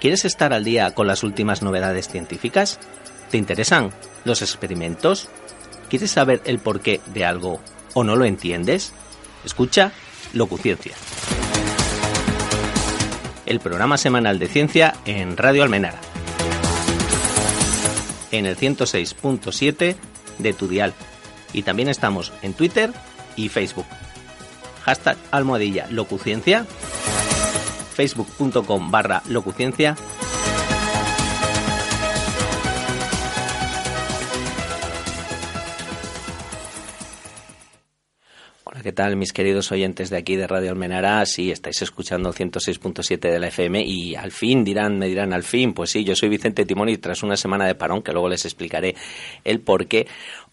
¿Quieres estar al día con las últimas novedades científicas? ¿Te interesan los experimentos? ¿Quieres saber el porqué de algo o no lo entiendes? Escucha Locuciencia. El programa semanal de ciencia en Radio Almenara. En el 106.7 de tu dial. Y también estamos en Twitter y Facebook. Hashtag almohadilla locuciencia. Facebook.com barra locuciencia ¿qué tal mis queridos oyentes de aquí de Radio Almenara? Sí, estáis escuchando 106.7 de la FM y al fin dirán, me dirán al fin, pues sí, yo soy Vicente Timón y tras una semana de parón, que luego les explicaré el por qué,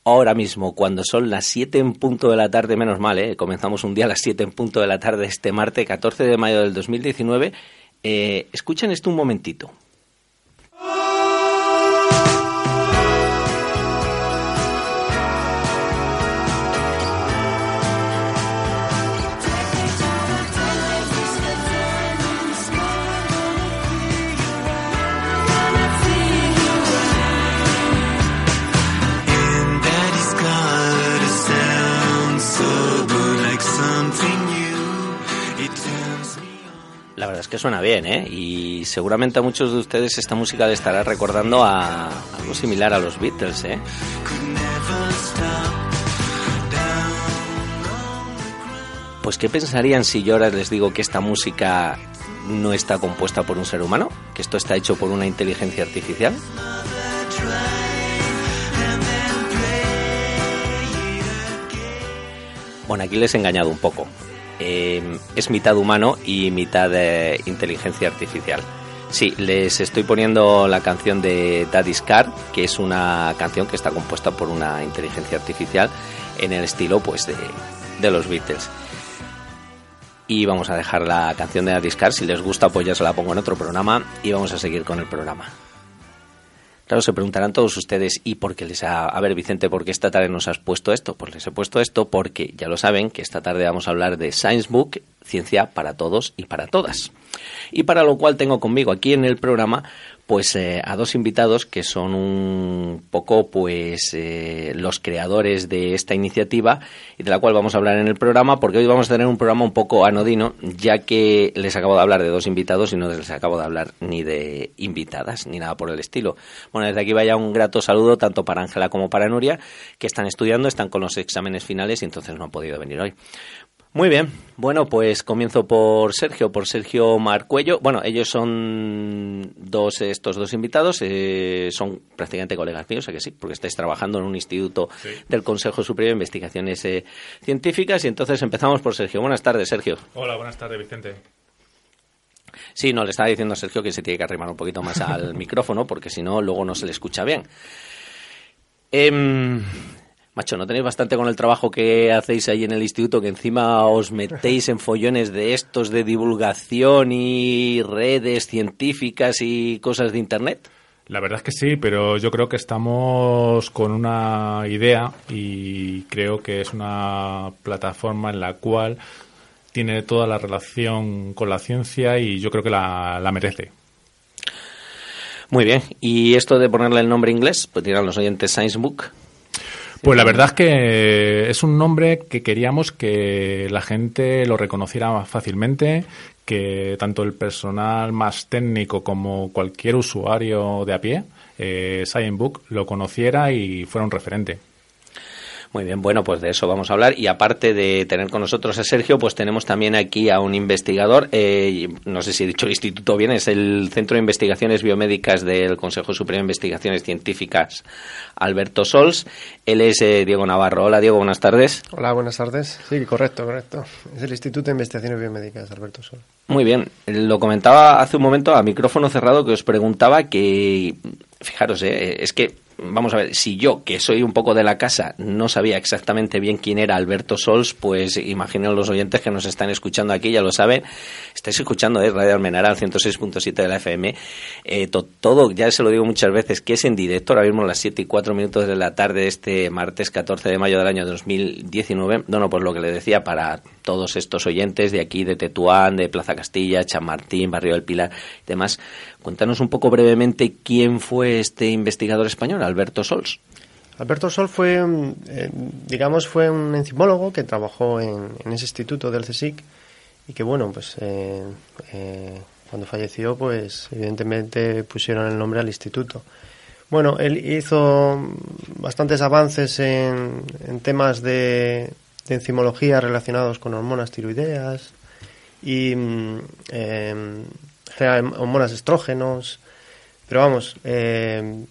ahora mismo, cuando son las 7 en punto de la tarde, menos mal, ¿eh? comenzamos un día a las 7 en punto de la tarde este martes 14 de mayo del 2019, eh, escuchen esto un momentito. La verdad es que suena bien, ¿eh? Y seguramente a muchos de ustedes esta música le estará recordando a algo similar a los Beatles, ¿eh? Pues ¿qué pensarían si yo ahora les digo que esta música no está compuesta por un ser humano? ¿Que esto está hecho por una inteligencia artificial? Bueno, aquí les he engañado un poco. Eh, es mitad humano y mitad de inteligencia artificial. Sí, les estoy poniendo la canción de Daddy's Car, que es una canción que está compuesta por una inteligencia artificial en el estilo pues de, de los Beatles. Y vamos a dejar la canción de Daddy's Car, si les gusta pues ya se la pongo en otro programa y vamos a seguir con el programa. Claro, se preguntarán todos ustedes, ¿y por qué les ha... A ver, Vicente, ¿por qué esta tarde nos has puesto esto? Pues les he puesto esto porque ya lo saben que esta tarde vamos a hablar de Science Book, ciencia para todos y para todas. Y para lo cual tengo conmigo aquí en el programa pues eh, a dos invitados que son un poco pues eh, los creadores de esta iniciativa y de la cual vamos a hablar en el programa porque hoy vamos a tener un programa un poco anodino ya que les acabo de hablar de dos invitados y no les acabo de hablar ni de invitadas ni nada por el estilo. Bueno, desde aquí vaya un grato saludo tanto para Ángela como para Nuria que están estudiando, están con los exámenes finales y entonces no han podido venir hoy. Muy bien, bueno, pues comienzo por Sergio, por Sergio Marcuello. Bueno, ellos son dos, estos dos invitados, eh, son prácticamente colegas míos, o que sí, porque estáis trabajando en un instituto del Consejo Superior de Investigaciones eh, Científicas. Y entonces empezamos por Sergio. Buenas tardes, Sergio. Hola, buenas tardes, Vicente. Sí, no, le estaba diciendo a Sergio que se tiene que arrimar un poquito más al micrófono, porque si no, luego no se le escucha bien. Eh, Macho, ¿no tenéis bastante con el trabajo que hacéis ahí en el instituto que encima os metéis en follones de estos de divulgación y redes científicas y cosas de Internet? La verdad es que sí, pero yo creo que estamos con una idea y creo que es una plataforma en la cual tiene toda la relación con la ciencia y yo creo que la, la merece. Muy bien, ¿y esto de ponerle el nombre inglés? Pues dirán los oyentes Science Book. Pues la verdad es que es un nombre que queríamos que la gente lo reconociera fácilmente, que tanto el personal más técnico como cualquier usuario de a pie, eh, Book, lo conociera y fuera un referente. Muy bien, bueno, pues de eso vamos a hablar. Y aparte de tener con nosotros a Sergio, pues tenemos también aquí a un investigador. Eh, no sé si he dicho el instituto bien, es el Centro de Investigaciones Biomédicas del Consejo Superior de Investigaciones Científicas, Alberto Sols. Él es eh, Diego Navarro. Hola, Diego, buenas tardes. Hola, buenas tardes. Sí, correcto, correcto. Es el Instituto de Investigaciones Biomédicas, Alberto Sols. Muy bien. Lo comentaba hace un momento a micrófono cerrado que os preguntaba que, fijaros, eh, es que vamos a ver, si yo, que soy un poco de la casa, no sabía exactamente bien quién era Alberto Sols, pues imagino los oyentes que nos están escuchando aquí, ya lo saben, estáis escuchando de Radio Almenara al 106.7 de la FM, eh, todo, ya se lo digo muchas veces, que es en directo, ahora mismo las 7 y 4 minutos de la tarde este martes 14 de mayo del año 2019, no, no, pues lo que le decía, para todos estos oyentes de aquí, de Tetuán, de Plaza Castilla, Chamartín, Barrio del Pilar y demás, cuéntanos un poco brevemente quién fue este investigador español, Alberto Sols. Alberto Sol fue, mm, eh, digamos, fue un enzimólogo que trabajó en, ese instituto del CSIC y que, bueno, pues eh, eh, cuando falleció, pues evidentemente pusieron el nombre al instituto. Bueno, él hizo bastantes avances en, temas de, enzimología relacionados con hormonas tiroideas y mm, em, hormonas estrógenos, pero vamos, eh,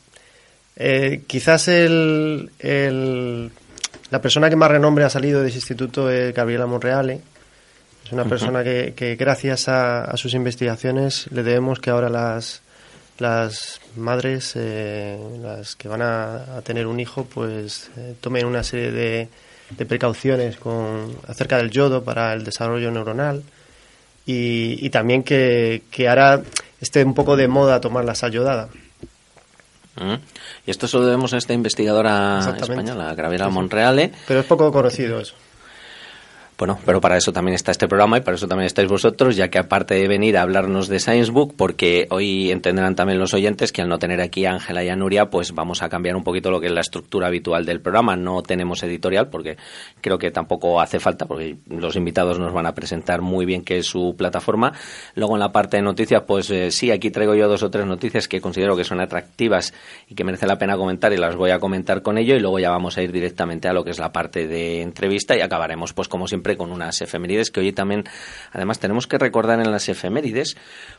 eh, quizás el, la persona que más renombre ha salido de ese instituto es Gabriela Monreale. Es una persona que, gracias a, sus investigaciones le debemos que ahora las, las madres, eh, las que van a, tener un hijo, pues eh, tomen una serie de, precauciones con, acerca del yodo para el desarrollo neuronal y, también que, que ahora esté un poco de moda tomar la sal yodada. Y esto se lo debemos a esta investigadora española, Graviera Monreale. Pero es poco conocido eso. Bueno, pero para eso también está este programa y para eso también estáis vosotros, ya que aparte de venir a hablarnos de Science Book, porque hoy entenderán también los oyentes que al no tener aquí a Ángela y a Nuria, pues vamos a cambiar un poquito lo que es la estructura habitual del programa. No tenemos editorial porque creo que tampoco hace falta, porque los invitados nos van a presentar muy bien qué es su plataforma. Luego en la parte de noticias, pues eh, sí, aquí traigo yo dos o tres noticias que considero que son atractivas y que merece la pena comentar y las voy a comentar con ello y luego ya vamos a ir directamente a lo que es la parte de entrevista y acabaremos pues como siempre con unas efemérides que hoy también, además, tenemos que recordar en las efemérides,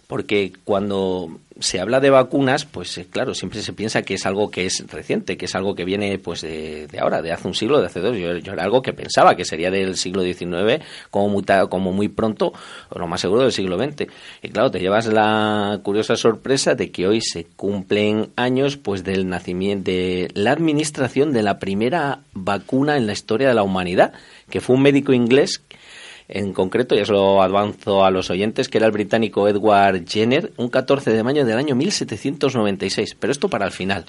porque cuando se habla de vacunas, pues eh, claro, siempre se piensa que es algo que es reciente, que es algo que viene pues de, ahora, de hace un siglo, de hace dos. Yo, era algo que pensaba que sería del siglo XIX, como, muy, como muy pronto, o lo más seguro del siglo XX. Y claro, te llevas la curiosa sorpresa de que hoy se cumplen años pues del nacimiento, de la administración de la primera vacuna en la historia de la humanidad que fue un médico inglés en concreto, ya se lo avanzo a los oyentes, que era el británico Edward Jenner, un 14 de mayo del año 1796. Pero esto para el final.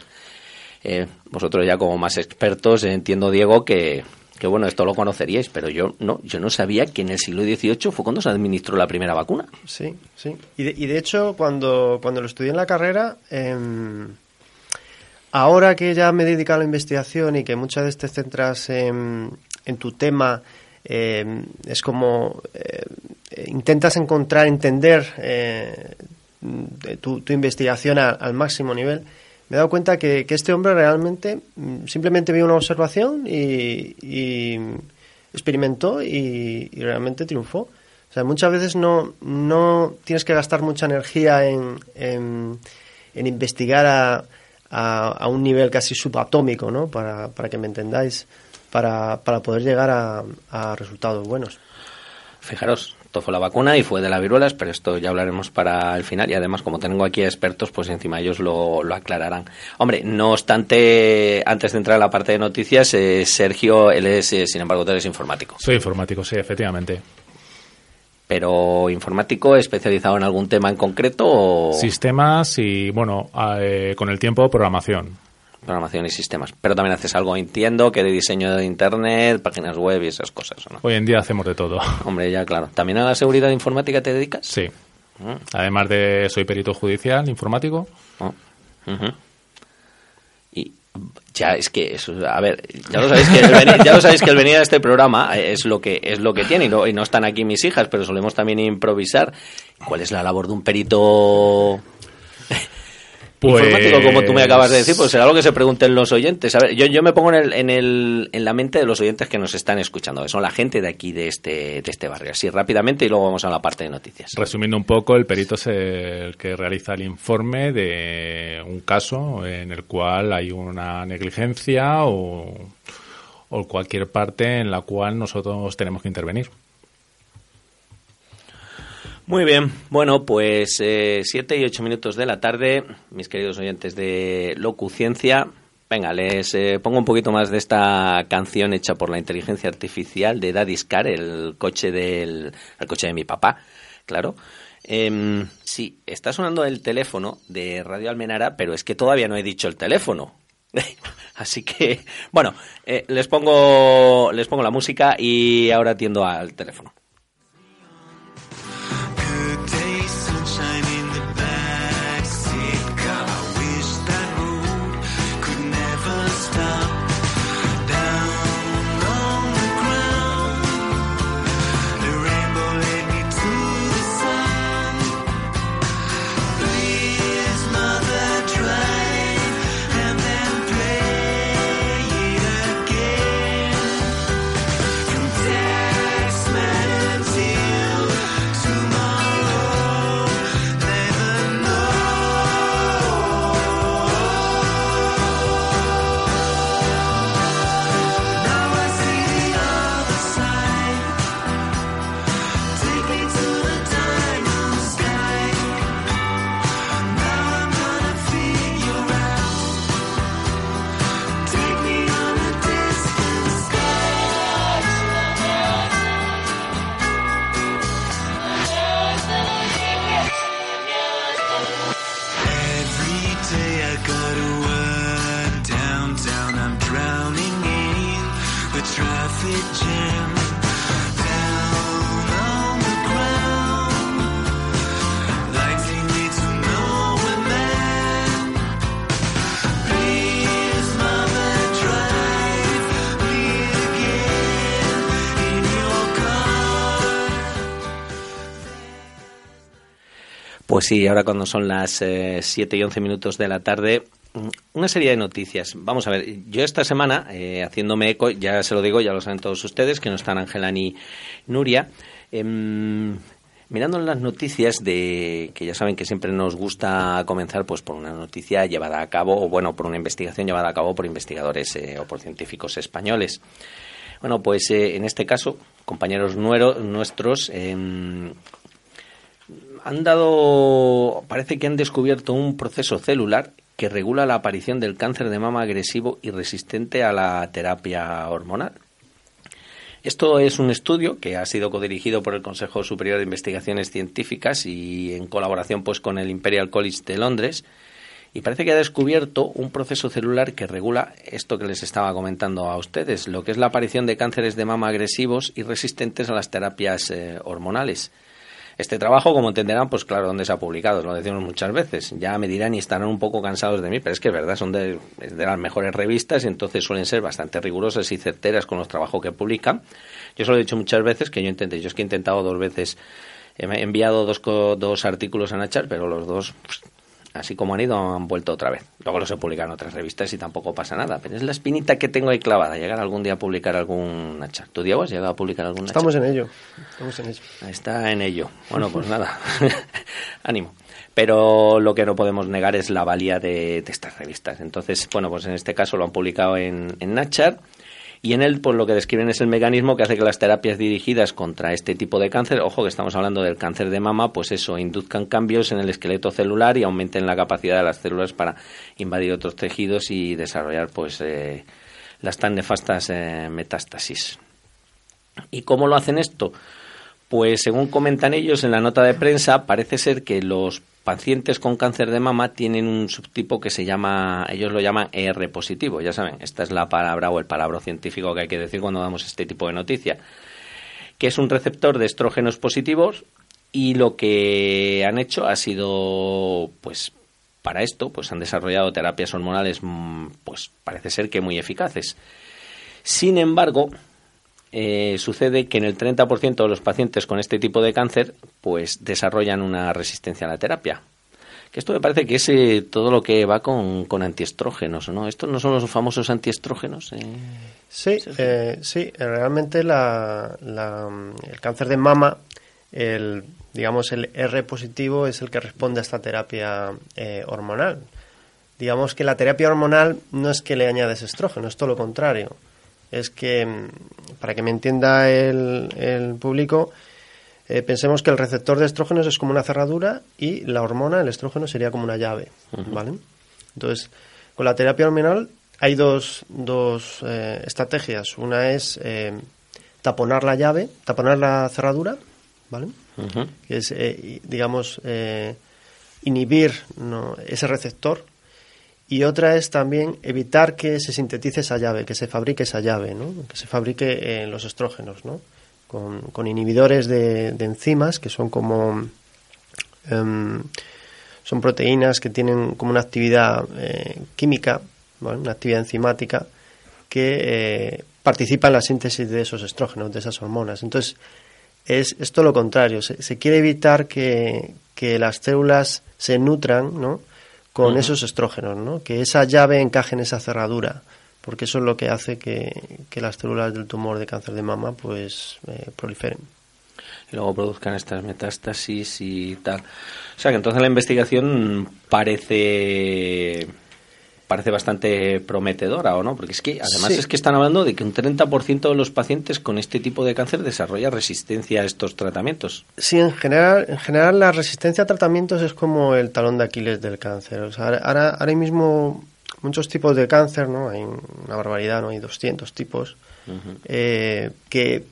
Eh, vosotros ya como más expertos, entiendo, Diego, que, que, bueno, esto lo conoceríais, pero yo no, yo no sabía que en el siglo XVIII fue cuando se administró la primera vacuna. Sí, sí. Y de, y de hecho, cuando, cuando lo estudié en la carrera, em, ahora que ya me he dedicado a la investigación y que muchas veces te centras en en tu tema, eh, es como eh, intentas encontrar, entender eh, tu, investigación al máximo nivel. Me he dado cuenta que, este hombre realmente mm, simplemente vio una observación y, experimentó y, realmente triunfó. O sea, muchas veces no, no tienes que gastar mucha energía en, en, investigar a, a, un nivel casi subatómico, ¿no? Para, para que me entendáis para, para poder llegar a, resultados buenos. Fijaros, esto fue la vacuna y fue de la viruelas, pero esto ya hablaremos para el final y además como tengo aquí expertos, pues encima ellos lo, lo aclararán. Hombre, no obstante, antes de entrar a la parte de noticias, eh, Sergio, él es, eh, sin embargo, tú eres informático. Soy informático, sí, efectivamente. Pero informático especializado en algún tema en concreto Sistemas y, bueno, eh, con el tiempo programación programación y sistemas. Pero también haces algo, entiendo, que de diseño de Internet, páginas web y esas cosas, ¿no? Hoy en día hacemos de todo. Hombre, ya claro. ¿También a la seguridad informática te dedicas? Sí. Mm. Además de soy perito judicial informático. Oh. Y ya es que eso, a ver, ya lo sabéis que el venir, ya lo sabéis que el venir a este programa es lo que es lo que tiene y no, y no están aquí mis hijas, pero solemos también improvisar. ¿Cuál es la labor de un perito Informático, como tú me acabas de decir, pues será lo que se pregunten los oyentes. A ver, yo, yo me pongo en, el, en, el, en la mente de los oyentes que nos están escuchando, que son la gente de aquí, de este, de este barrio. Así rápidamente y luego vamos a la parte de noticias. Resumiendo un poco, el perito es el que realiza el informe de un caso en el cual hay una negligencia o cualquier parte en la cual nosotros tenemos que intervenir. Muy bien, bueno, pues eh, siete y ocho minutos de la tarde, mis queridos oyentes de Locuciencia, Venga, les eh, pongo un poquito más de esta canción hecha por la inteligencia artificial de Daddy's Car, el coche del el coche de mi papá, claro. Eh, sí, está sonando el teléfono de Radio Almenara, pero es que todavía no he dicho el teléfono. Así que, bueno, eh, les pongo les pongo la música y ahora atiendo al teléfono. Pues sí, ahora cuando son las eh, 7 y 11 minutos de la tarde, una serie de noticias. Vamos a ver, yo esta semana, eh, haciéndome eco, ya se lo digo, ya lo saben todos ustedes, que no están Ángela ni Nuria, eh, mirando las noticias de que ya saben que siempre nos gusta comenzar pues por una noticia llevada a cabo, o bueno, por una investigación llevada a cabo por investigadores eh, o por científicos españoles. Bueno, pues eh, en este caso, compañeros nuestros em, han dado, parece que han descubierto un proceso celular que regula la aparición del cáncer de mama agresivo y resistente a la terapia hormonal. Esto es un estudio que ha sido codirigido por el Consejo Superior de Investigaciones Científicas y en colaboración pues con el Imperial College de Londres y parece que ha descubierto un proceso celular que regula esto que les estaba comentando a ustedes, lo que es la aparición de cánceres de mama agresivos y resistentes a las terapias eh, hormonales. Este trabajo, como entenderán, pues claro, ¿dónde se ha publicado? Lo decimos muchas veces. Ya me dirán y estarán un poco cansados de mí, pero es que es verdad, son de, de las mejores revistas y entonces suelen ser bastante rigurosas y certeras con los trabajos que publican. Yo se lo he dicho muchas veces que yo intenté, yo es que he intentado dos veces, he enviado dos, dos artículos a Nachar, pero los dos pues, así como han ido, han vuelto otra vez. Luego los he publicado en otras revistas y tampoco pasa nada. Pero es la espinita que tengo ahí clavada, llegar algún día a publicar algún chat. ¿Tú, Diego, has llegado a publicar algún Estamos en ello. Estamos en ello. Está en ello. Bueno, pues nada. Ánimo. Pero lo que no podemos negar es la valía de, de, estas revistas. Entonces, bueno, pues en este caso lo han publicado en, en Nachar y en él pues lo que describen es el mecanismo que hace que las terapias dirigidas contra este tipo de cáncer, ojo que estamos hablando del cáncer de mama, pues eso, induzcan cambios en el esqueleto celular y aumenten la capacidad de las células para invadir otros tejidos y desarrollar pues eh, las tan nefastas eh, metástasis. ¿Y cómo lo hacen esto? Pues según comentan ellos en la nota de prensa, parece ser que los pacientes con cáncer de mama tienen un subtipo que se llama, ellos lo llaman ER positivo, ya saben, esta es la palabra o el palabra científico que hay que decir cuando damos este tipo de noticia, que es un receptor de estrógenos positivos y lo que han hecho ha sido, pues, para esto, pues han desarrollado terapias hormonales, pues parece ser que muy eficaces. Sin embargo, eh, sucede que en el 30% de los pacientes con este tipo de cáncer pues desarrollan una resistencia a la terapia. Que esto me parece que es eh, todo lo que va con, con, antiestrógenos, ¿no? ¿Estos no son los famosos antiestrógenos? Eh, sí, sí, realmente la, la, el cáncer de mama, el, digamos el R positivo es el que responde a esta terapia hormonal. Digamos que la terapia hormonal no es que le añades estrógeno, es todo lo contrario es que, mm, para que me entienda el, el público, eh, pensemos que el receptor de estrógenos es como una cerradura y la hormona, el estrógeno, sería como una llave, ¿vale? Entonces, con la terapia hormonal hay dos, dos eh, estrategias. Una es eh, taponar la llave, taponar la cerradura, ¿vale? Que es, eh, digamos, inhibir ese receptor. Y otra es también evitar que se sintetice esa llave, que se fabrique esa llave, ¿no? Que se fabrique en los estrógenos, ¿no? Con, inhibidores de, enzimas que son como... Em, son proteínas que tienen como una actividad química una actividad enzimática que eh, participa en la síntesis de esos estrógenos, de esas hormonas. Entonces, es, esto lo contrario, se, quiere evitar que, las células se nutran ¿no? Con esos estrógenos, ¿no? que esa llave encaje en esa cerradura, porque eso es lo que hace que, las células del tumor de cáncer de mama pues eh, proliferen y luego produzcan estas metástasis y tal. O sea que entonces la investigación parece parece bastante prometedora, ¿o no? Porque es que además es que están hablando de que un 30% de los pacientes con este tipo de cáncer desarrolla resistencia a estos tratamientos. Sí, en general, en general la resistencia a tratamientos es como el talón de Aquiles del cáncer. O sea, ahora, ahora mismo muchos tipos de cáncer, ¿no? Hay una barbaridad, ¿no? Hay 200 tipos eh, que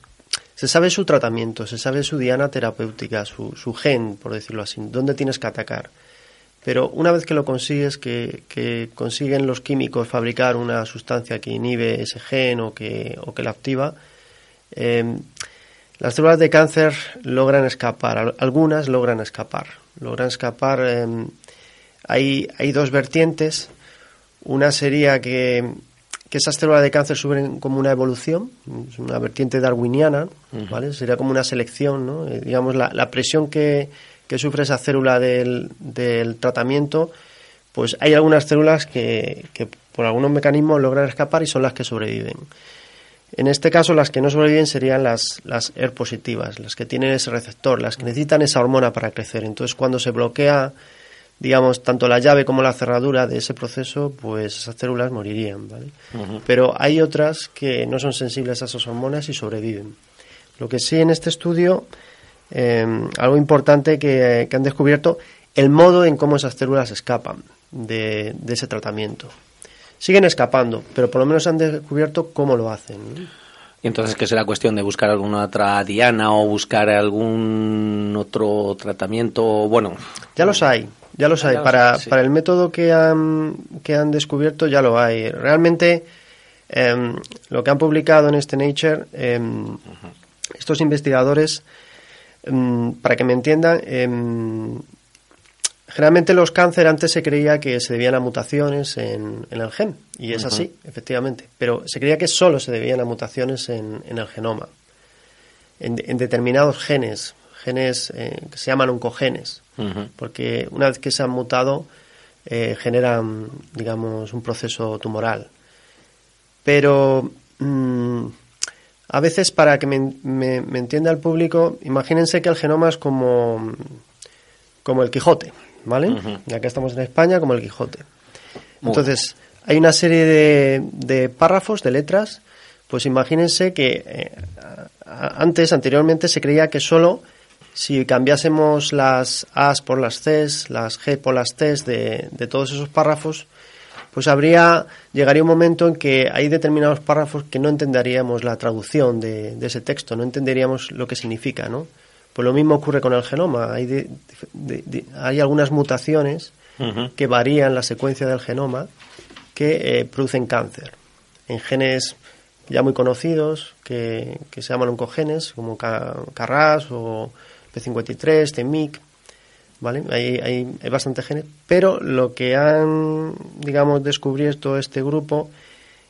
se sabe su tratamiento, se sabe su diana terapéutica, su, su gen, por decirlo así, dónde tienes que atacar. Pero una vez que lo consigues, que, consiguen los químicos fabricar una sustancia que inhibe ese gen o que, o que la activa, em, las células de cáncer logran escapar, algunas logran escapar. Logran escapar, em, hay, hay dos vertientes. Una sería que, esas células de cáncer suben como una evolución, es una vertiente darwiniana, ¿vale? Sería como una selección, ¿no? Eh, digamos, la, la presión que, que sufre esa célula del, tratamiento, pues hay algunas células que, por algunos mecanismos logran escapar y son las que sobreviven. En este caso, las que no sobreviven serían las, las ER positivas, las que tienen ese receptor, las que necesitan esa hormona para crecer. Entonces, cuando se bloquea, digamos, tanto la llave como la cerradura de ese proceso, pues esas células morirían, ¿vale? Pero hay otras que no son sensibles a esas hormonas y sobreviven. Lo que sí en este estudio Em, algo importante que, han descubierto, el modo en cómo esas células escapan de, ese tratamiento. Siguen escapando, pero por lo menos han descubierto cómo lo hacen. Y entonces, ¿qué será cuestión de buscar alguna otra diana o buscar algún otro tratamiento? Bueno, ya los hay, ya los hay. para, para el método que han, que han descubierto, ya lo hay. Realmente, em, lo que han publicado en este Nature, em, estos investigadores para que me entiendan, em, generalmente los cánceres antes se creía que se debían a mutaciones en, el gen, y es así, efectivamente, pero se creía que solo se debían a mutaciones en, el genoma, en, determinados genes, genes eh, que se llaman oncogenes, porque una vez que se han mutado eh, generan, digamos, un proceso tumoral. Pero mm, a veces, para que me, entienda el público, imagínense que el genoma es como, como el Quijote, ¿vale? Ya que estamos en España, como el Quijote. Entonces, hay una serie de, de, párrafos, de letras, pues imagínense que eh, antes, anteriormente, se creía que solo si cambiásemos las A's por las C's, las G por las T's de, de todos esos párrafos, pues habría, llegaría un momento en que hay determinados párrafos que no entenderíamos la traducción de, ese texto, no entenderíamos lo que significa, ¿no? Pues lo mismo ocurre con el genoma. Hay, hay algunas mutaciones que varían la secuencia del genoma que eh, producen cáncer. En genes ya muy conocidos que, se llaman oncogenes, como CARRAS o P53, TEMIC, ¿vale? Hay, hay, bastante genes, pero lo que han, digamos, descubierto este grupo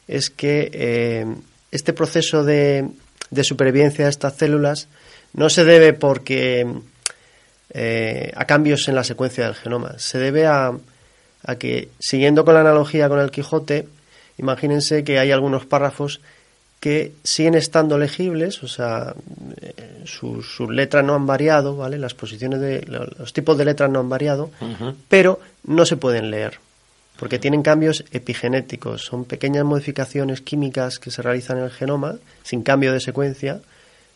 es que eh, este proceso de, de, supervivencia de estas células no se debe porque eh, a cambios en la secuencia del genoma, se debe a, a que, siguiendo con la analogía con el Quijote, imagínense que hay algunos párrafos que siguen estando legibles, o sea, eh, sus, letras no han variado, ¿vale? Las posiciones de los tipos de letras no han variado, pero no se pueden leer porque tienen cambios epigenéticos, son pequeñas modificaciones químicas que se realizan en el genoma sin cambio de secuencia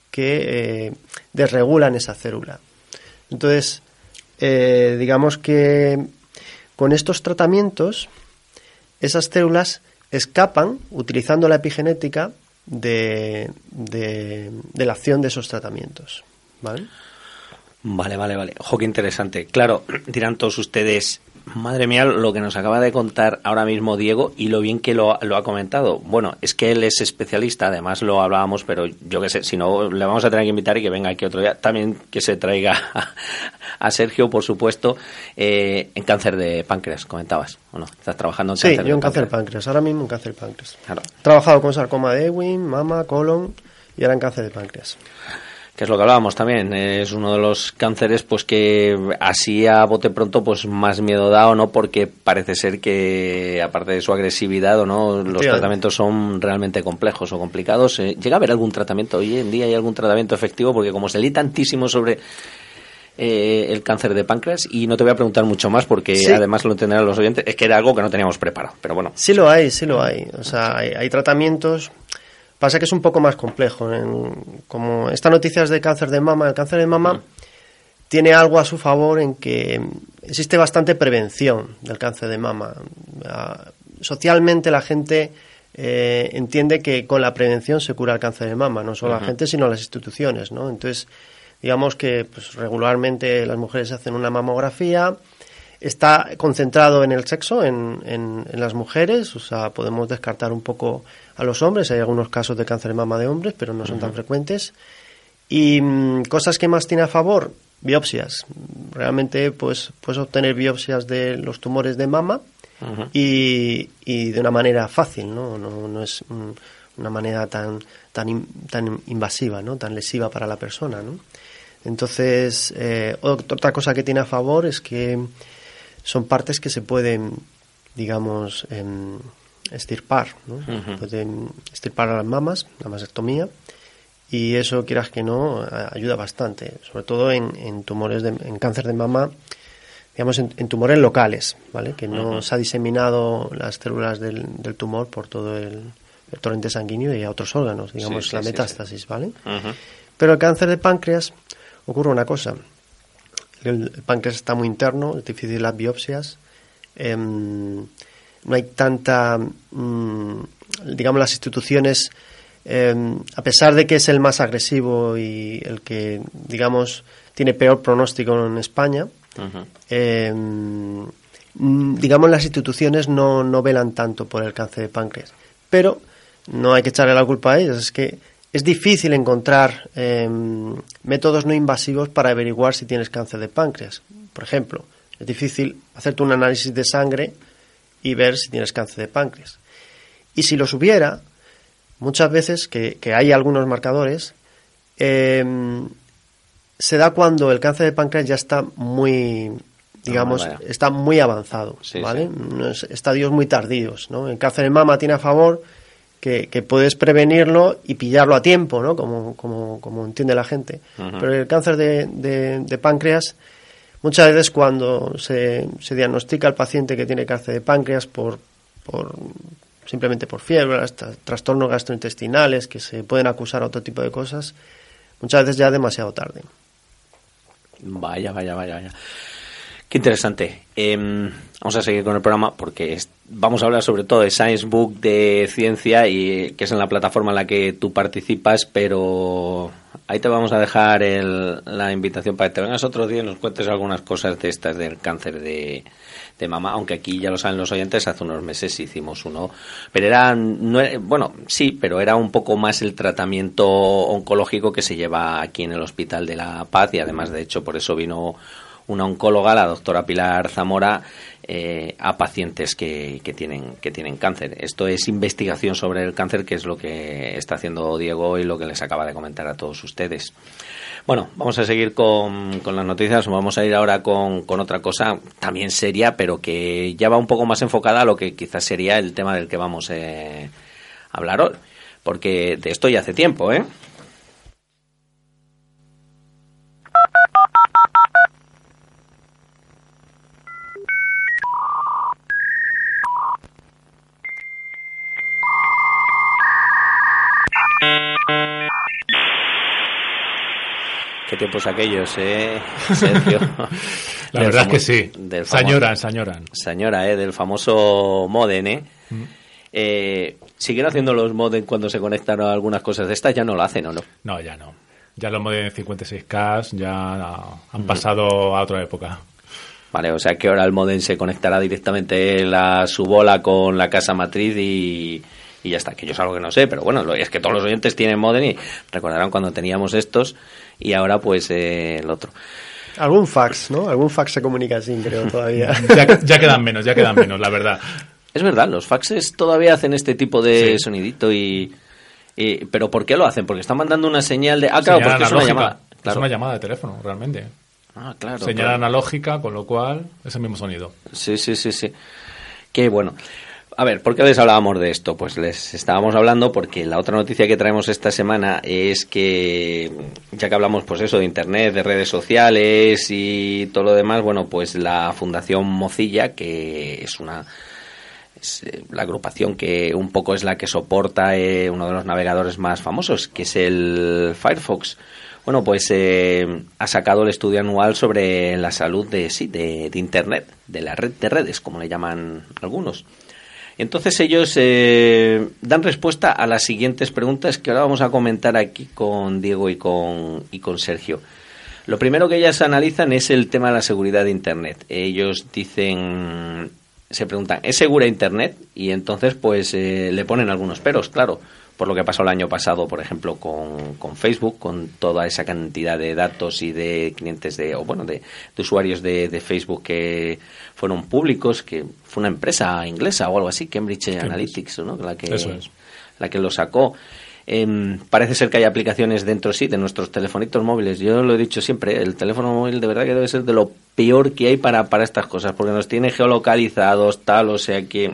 que eh, desregulan esa célula. Entonces, eh, digamos que con estos tratamientos esas células escapan utilizando la epigenética de, de, la acción de esos tratamientos. ¿Vale? Vale, vale, vale. Ojo, qué interesante. Claro, dirán todos ustedes, madre mía, lo que nos acaba de contar ahora mismo Diego y lo bien que lo, lo ha comentado. Bueno, es que él es especialista, además lo hablábamos, pero yo qué sé, si no, le vamos a tener que invitar y que venga aquí otro día. También que se traiga a, Sergio, por supuesto, eh, en cáncer de páncreas, comentabas. Bueno, estás trabajando en sí, cáncer yo en cáncer de páncreas, ahora mismo en cáncer de páncreas. He trabajado con sarcoma de Ewing, mama, colon y ahora en cáncer de páncreas que es lo que hablábamos también, es uno de los cánceres pues que así a bote pronto pues más miedo da o no porque parece ser que aparte de su agresividad o no los tratamientos son realmente complejos o complicados. Eh, ¿Llega a haber algún tratamiento hoy en día hay algún tratamiento efectivo? Porque como se lee tantísimo sobre eh, el cáncer de páncreas y no te voy a preguntar mucho más porque además lo entenderán los oyentes, es que era algo que no teníamos preparado, pero bueno. Sí lo hay, sí lo hay. O sea, hay tratamientos Pasa que es un poco más complejo. como esta noticia es de cáncer de mama, el cáncer de mama tiene algo a su favor en que existe bastante prevención del cáncer de mama. Ah, socialmente la gente eh, entiende que con la prevención se cura el cáncer de mama, no solo la gente, sino las instituciones, ¿no? Entonces, digamos que pues, regularmente las mujeres hacen una mamografía, está concentrado en el sexo, en, en, las mujeres, o sea, podemos descartar un poco a los hombres, hay algunos casos de cáncer de mama de hombres, pero no son tan frecuentes. Y mm, cosas que más tiene a favor, biopsias. Realmente pues puedes obtener biopsias de los tumores de mama y, y, de una manera fácil, ¿no? No, no es una manera tan, tan, tan invasiva, ¿no? Tan lesiva para la persona, ¿no? Entonces, eh, otra cosa que tiene a favor es que son partes que se pueden, digamos, em, estirpar, ¿no? Pueden estirpar a las mamas, la mastectomía, y eso, quieras que no, ayuda bastante, sobre todo en, tumores, de, en cáncer de mama, digamos, en, tumores locales, ¿vale? Que no se ha diseminado las células del, tumor por todo el, torrente sanguíneo y a otros órganos, digamos, la metástasis, ¿vale? Pero el cáncer de páncreas ocurre una cosa, el, páncreas está muy interno, es difícil las biopsias. Em, no hay tanta, mm, digamos, las instituciones, em, a pesar de que es el más agresivo y el que, digamos, tiene peor pronóstico en España, em, digamos, las instituciones no, no velan tanto por el cáncer de páncreas. Pero no hay que echarle la culpa a ellos, es que es difícil encontrar em, métodos no invasivos para averiguar si tienes cáncer de páncreas. Por ejemplo, es difícil hacerte un análisis de sangre y ver si tienes cáncer de páncreas. Y si los hubiera, muchas veces que, hay algunos marcadores, em, se da cuando el cáncer de páncreas ya está muy, digamos, está muy avanzado, ¿vale? Estadios muy tardíos, ¿no? El cáncer de mama tiene a favor que, puedes prevenirlo y pillarlo a tiempo, ¿no? Como, como, como entiende la gente. Pero el cáncer de, de, páncreas, muchas veces cuando se, se diagnostica al paciente que tiene cáncer de páncreas por, por simplemente por fiebre, hasta trastornos gastrointestinales que se pueden acusar a otro tipo de cosas, muchas veces ya es demasiado tarde. Vaya, vaya, vaya, vaya. Qué interesante. Em, vamos a seguir con el programa porque vamos a hablar sobre todo de Science Book de ciencia y que es en la plataforma en la que tú participas, pero ahí te vamos a dejar la invitación para que te vengas otro día y nos cuentes algunas cosas de estas del cáncer de, mama, aunque aquí ya lo saben los oyentes, hace unos meses hicimos uno, pero era, no, bueno, sí, pero era un poco más el tratamiento oncológico que se lleva aquí en el Hospital de la Paz y además, de hecho, por eso vino una oncóloga, la doctora Pilar Zamora, eh, a pacientes que, que, tienen, que tienen cáncer. Esto es investigación sobre el cáncer, que es lo que está haciendo Diego y lo que les acaba de comentar a todos ustedes. Bueno, vamos a seguir con, con las noticias. Vamos a ir ahora con, con, otra cosa también seria, pero que ya va un poco más enfocada a lo que quizás sería el tema del que vamos eh, a hablar hoy. Porque de esto ya hace tiempo, ¿eh? Tiempos aquellos, ¿eh, Sergio? La verdad es que sí. Señora, señora. Señora, ¿eh? Del famoso Modene. ¿eh? Mm. Eh, ¿Siguen haciendo los modems cuando se conectan a algunas cosas de estas? ¿Ya no lo hacen o no? No, ya no. Ya los modems 56K ya han pasado a otra época. Vale, o sea que ahora el modem se conectará directamente a su bola con la casa matriz y, y ya está, que yo es algo que no sé, pero bueno, es que todos los oyentes tienen modem y recordarán cuando teníamos estos y ahora pues eh, el otro. Algún fax, ¿no? Algún fax se comunica así, creo, todavía. ya, quedan menos, ya quedan menos, la verdad. Es verdad, los faxes todavía hacen este tipo de sonidito y, ¿Pero por qué lo hacen? Porque están mandando una señal de... Ah, claro, porque es una llamada. Es una llamada de teléfono, realmente. Ah, claro. Señal analógica, con lo cual es el mismo sonido. Sí, sí, sí, sí. Qué bueno. A ver, ¿por qué les hablábamos de esto? Pues les estábamos hablando porque la otra noticia que traemos esta semana es que, ya que hablamos pues eso de Internet, de redes sociales y todo lo demás, bueno, pues la Fundación Mozilla, que es una es eh, la agrupación que un poco es la que soporta eh, uno de los navegadores más famosos, que es el Firefox. Bueno, pues eh, ha sacado el estudio anual sobre la salud de, sí, de, de, Internet, de la red de redes, como le llaman algunos. Entonces ellos eh, dan respuesta a las siguientes preguntas que ahora vamos a comentar aquí con Diego y con, y con Sergio. Lo primero que ellas analizan es el tema de la seguridad de Internet. Ellos dicen, se preguntan, ¿es segura Internet? Y entonces pues eh, le ponen algunos peros, claro por lo que pasó el año pasado, por ejemplo, con, Facebook, con toda esa cantidad de datos y de clientes de, o bueno, de, usuarios de, Facebook que fueron públicos, que fue una empresa inglesa o algo así, Cambridge, Analytics, ¿no? La que, la que lo sacó. Em, parece ser que hay aplicaciones dentro sí de nuestros telefonitos móviles. Yo lo he dicho siempre, el teléfono móvil de verdad que debe ser de lo peor que hay para, para estas cosas, porque nos tiene geolocalizados, tal, o sea que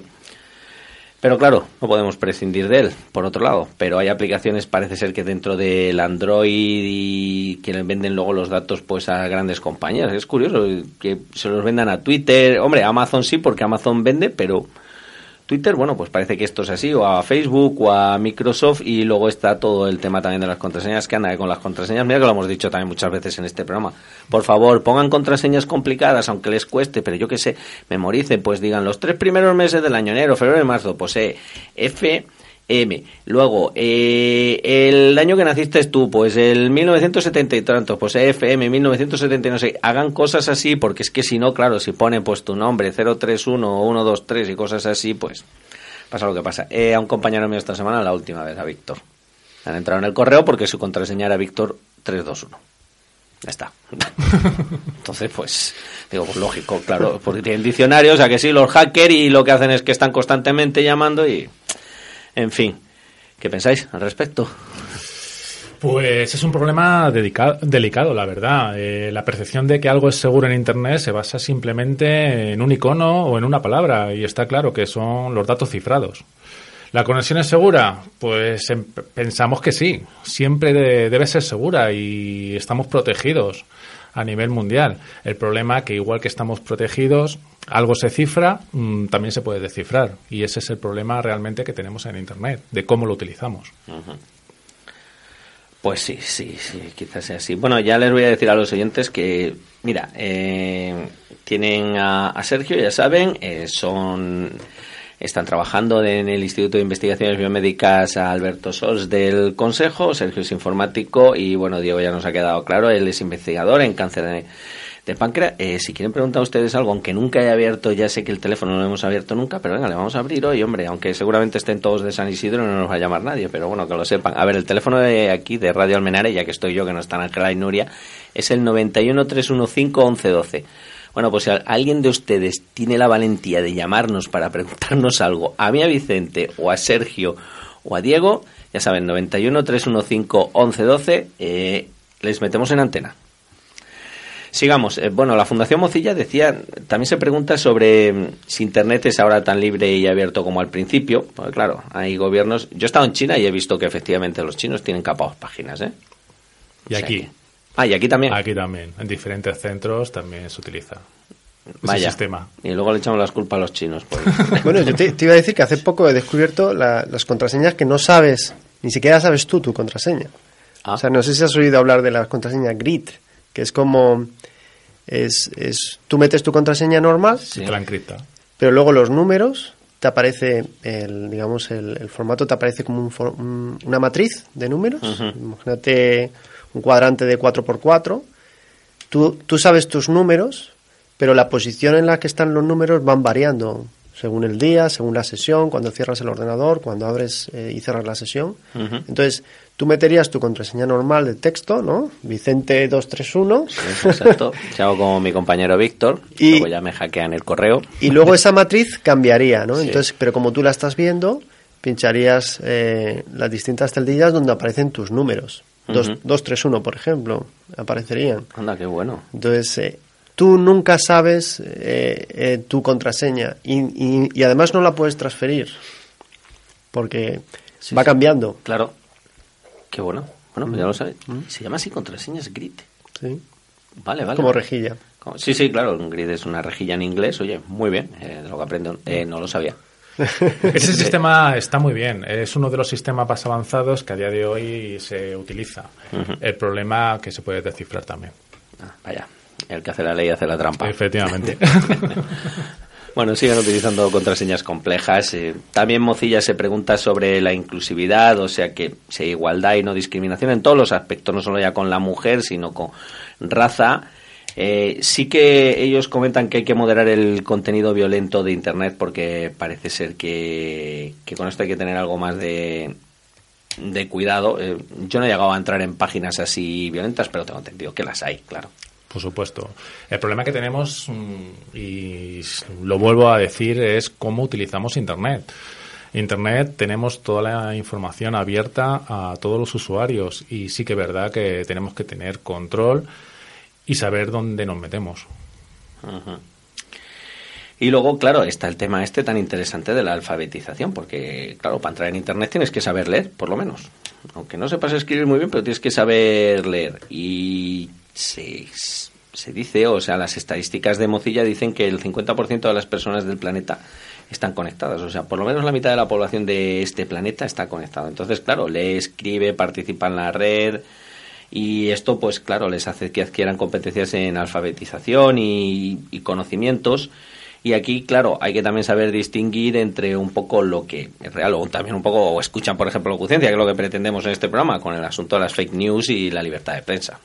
pero claro, no podemos prescindir de él, por otro lado. Pero hay aplicaciones, parece ser que dentro del Android y que le venden luego los datos pues a grandes compañías. Es curioso que se los vendan a Twitter. Hombre, Amazon sí, porque Amazon vende, pero Twitter, bueno, pues parece que esto es así, o a Facebook o a Microsoft, y luego está todo el tema también de las contraseñas, que anda con las contraseñas, mira que lo hemos dicho también muchas veces en este programa. Por favor, pongan contraseñas complicadas, aunque les cueste, pero yo que sé, memoricen, pues digan los tres primeros meses del año, enero, febrero y marzo, pues eh, F, M. Luego, eh, el año que naciste tú, pues el 1970 y tantos, pues FM 1970 no sé, hagan cosas así, porque es que si no, claro, si ponen pues tu nombre 031 o 123 y cosas así, pues pasa lo que pasa. Eh, a un compañero mío esta semana, la última vez, a Víctor. Han entrado en el correo porque su contraseña era Víctor 321. Ya está. Entonces, pues, digo, pues lógico, claro, porque tienen diccionario, o sea que sí, los hackers y lo que hacen es que están constantemente llamando y en fin, ¿qué pensáis al respecto? Pues es un problema delicado, la verdad. Eh, la percepción de que algo es seguro en Internet se basa simplemente en un icono o en una palabra y está claro que son los datos cifrados. ¿La conexión es segura? Pues em, pensamos que sí. Siempre debe ser segura y estamos protegidos a nivel mundial. El problema que igual que estamos protegidos, algo se cifra, mm, también se puede descifrar. Y ese es el problema realmente que tenemos en Internet, de cómo lo utilizamos. Pues sí, sí, sí, quizás sea así. Bueno, ya les voy a decir a los oyentes que, mira, eh, tienen a, Sergio, ya saben, eh, son están trabajando en el Instituto de Investigaciones Biomédicas Alberto Sols del Consejo, Sergio es informático y bueno, Diego ya nos ha quedado claro, él es investigador en cáncer de, páncreas. Eh, si quieren preguntar a ustedes algo, aunque nunca haya abierto, ya sé que el teléfono no lo hemos abierto nunca, pero venga, le vamos a abrir hoy, hombre, aunque seguramente estén todos de San Isidro, no nos va a llamar nadie, pero bueno, que lo sepan. A ver, el teléfono de aquí, de Radio Almenare, ya que estoy yo, que no están Ángela y Nuria, es el 91 315 1112. Bueno, pues si alguien de ustedes tiene la valentía de llamarnos para preguntarnos algo, a mí, a Vicente, o a Sergio, o a Diego, ya saben, 91 315 1112, eh, les metemos en antena. Sigamos. Eh, bueno, la Fundación Mocilla decía, también se pregunta sobre mm, si Internet es ahora tan libre y abierto como al principio. Pues claro, hay gobiernos. Yo he estado en China y he visto que efectivamente los chinos tienen capados páginas, ¿eh? Y aquí. Ah, y aquí también. Aquí también. En diferentes centros también se utiliza. Vaya. sistema. Y luego le echamos las culpas a los chinos. bueno, yo te, iba a decir que hace poco he descubierto las contraseñas que no sabes, ni siquiera sabes tú tu contraseña. Ah. O sea, no sé si has oído hablar de las contraseñas GRID, que es como. Es, es, tú metes tu contraseña normal. Sí. Te la encripta. Pero luego los números te aparece el, digamos, el, formato te aparece como un una matriz de números. Imagínate un cuadrante de 4x4. Tú, tú sabes tus números, pero la posición en la que están los números van variando según el día, según la sesión, cuando cierras el ordenador, cuando abres eh, y cierras la sesión. Entonces, tú meterías tu contraseña normal de texto, ¿no? Vicente 231. Sí, exacto. Se hago como mi compañero Víctor, y luego ya me hackean el correo. Y luego esa matriz cambiaría, ¿no? Entonces, pero como tú la estás viendo, pincharías eh, las distintas celdillas donde aparecen tus números. 231, por ejemplo, aparecerían. Anda, qué bueno. Entonces, eh, tú nunca sabes eh, eh, tu contraseña y, además no la puedes transferir porque va cambiando. Claro. Qué bueno. Bueno, pues ya lo sabes. Mm. Se llama así contraseñas grid. Sí. Vale, vale. Como rejilla. Sí, sí, claro. Grid es una rejilla en inglés. Oye, muy bien. Eh, lo que aprendo. no lo sabía. Ese sistema está muy bien. Es uno de los sistemas más avanzados que a día de hoy se utiliza. El problema que se puede descifrar también. Ah, vaya. El que hace la ley hace la trampa. Efectivamente. bueno, siguen utilizando contraseñas complejas. Eh, también Mozilla se pregunta sobre la inclusividad, o sea que si hay igualdad y no discriminación en todos los aspectos, no solo ya con la mujer, sino con raza. Eh, sí que ellos comentan que hay que moderar el contenido violento de Internet porque parece ser que, con esto hay que tener algo más de, de cuidado. Eh, yo no he llegado a entrar en páginas así violentas, pero tengo entendido que las hay, claro. Por supuesto. El problema que tenemos, mm, y lo vuelvo a decir, es cómo utilizamos Internet. Internet tenemos toda la información abierta a todos los usuarios y sí que es verdad que tenemos que tener control y saber dónde nos metemos. Y luego, claro, está el tema este tan interesante de la alfabetización, porque, claro, para entrar en Internet tienes que saber leer, por lo menos. Aunque no sepas escribir muy bien, pero tienes que saber leer. Y se, se dice, o sea, las estadísticas de Mozilla dicen que el 50% de las personas del planeta están conectadas. O sea, por lo menos la mitad de la población de este planeta está conectada. Entonces, claro, lee, escribe, participa en la red y esto, pues claro, les hace que adquieran competencias en alfabetización y, y conocimientos. Y aquí, claro, hay que también saber distinguir entre un poco lo que es real o también un poco, escuchan, por ejemplo, locucencia, que es lo que pretendemos en este programa, con el asunto de las fake news y la libertad de prensa.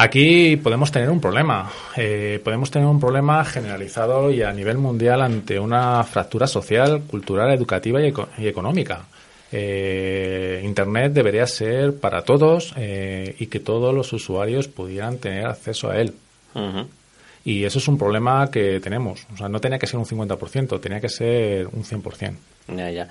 Aquí podemos tener un problema. Eh, podemos tener un problema generalizado y a nivel mundial ante una fractura social, cultural, educativa y, económica. Eh, Internet debería ser para todos eh, y que todos los usuarios pudieran tener acceso a él. Y eso es un problema que tenemos. O sea, no tenía que ser un 50%, tenía que ser un 100%. Ya, ya.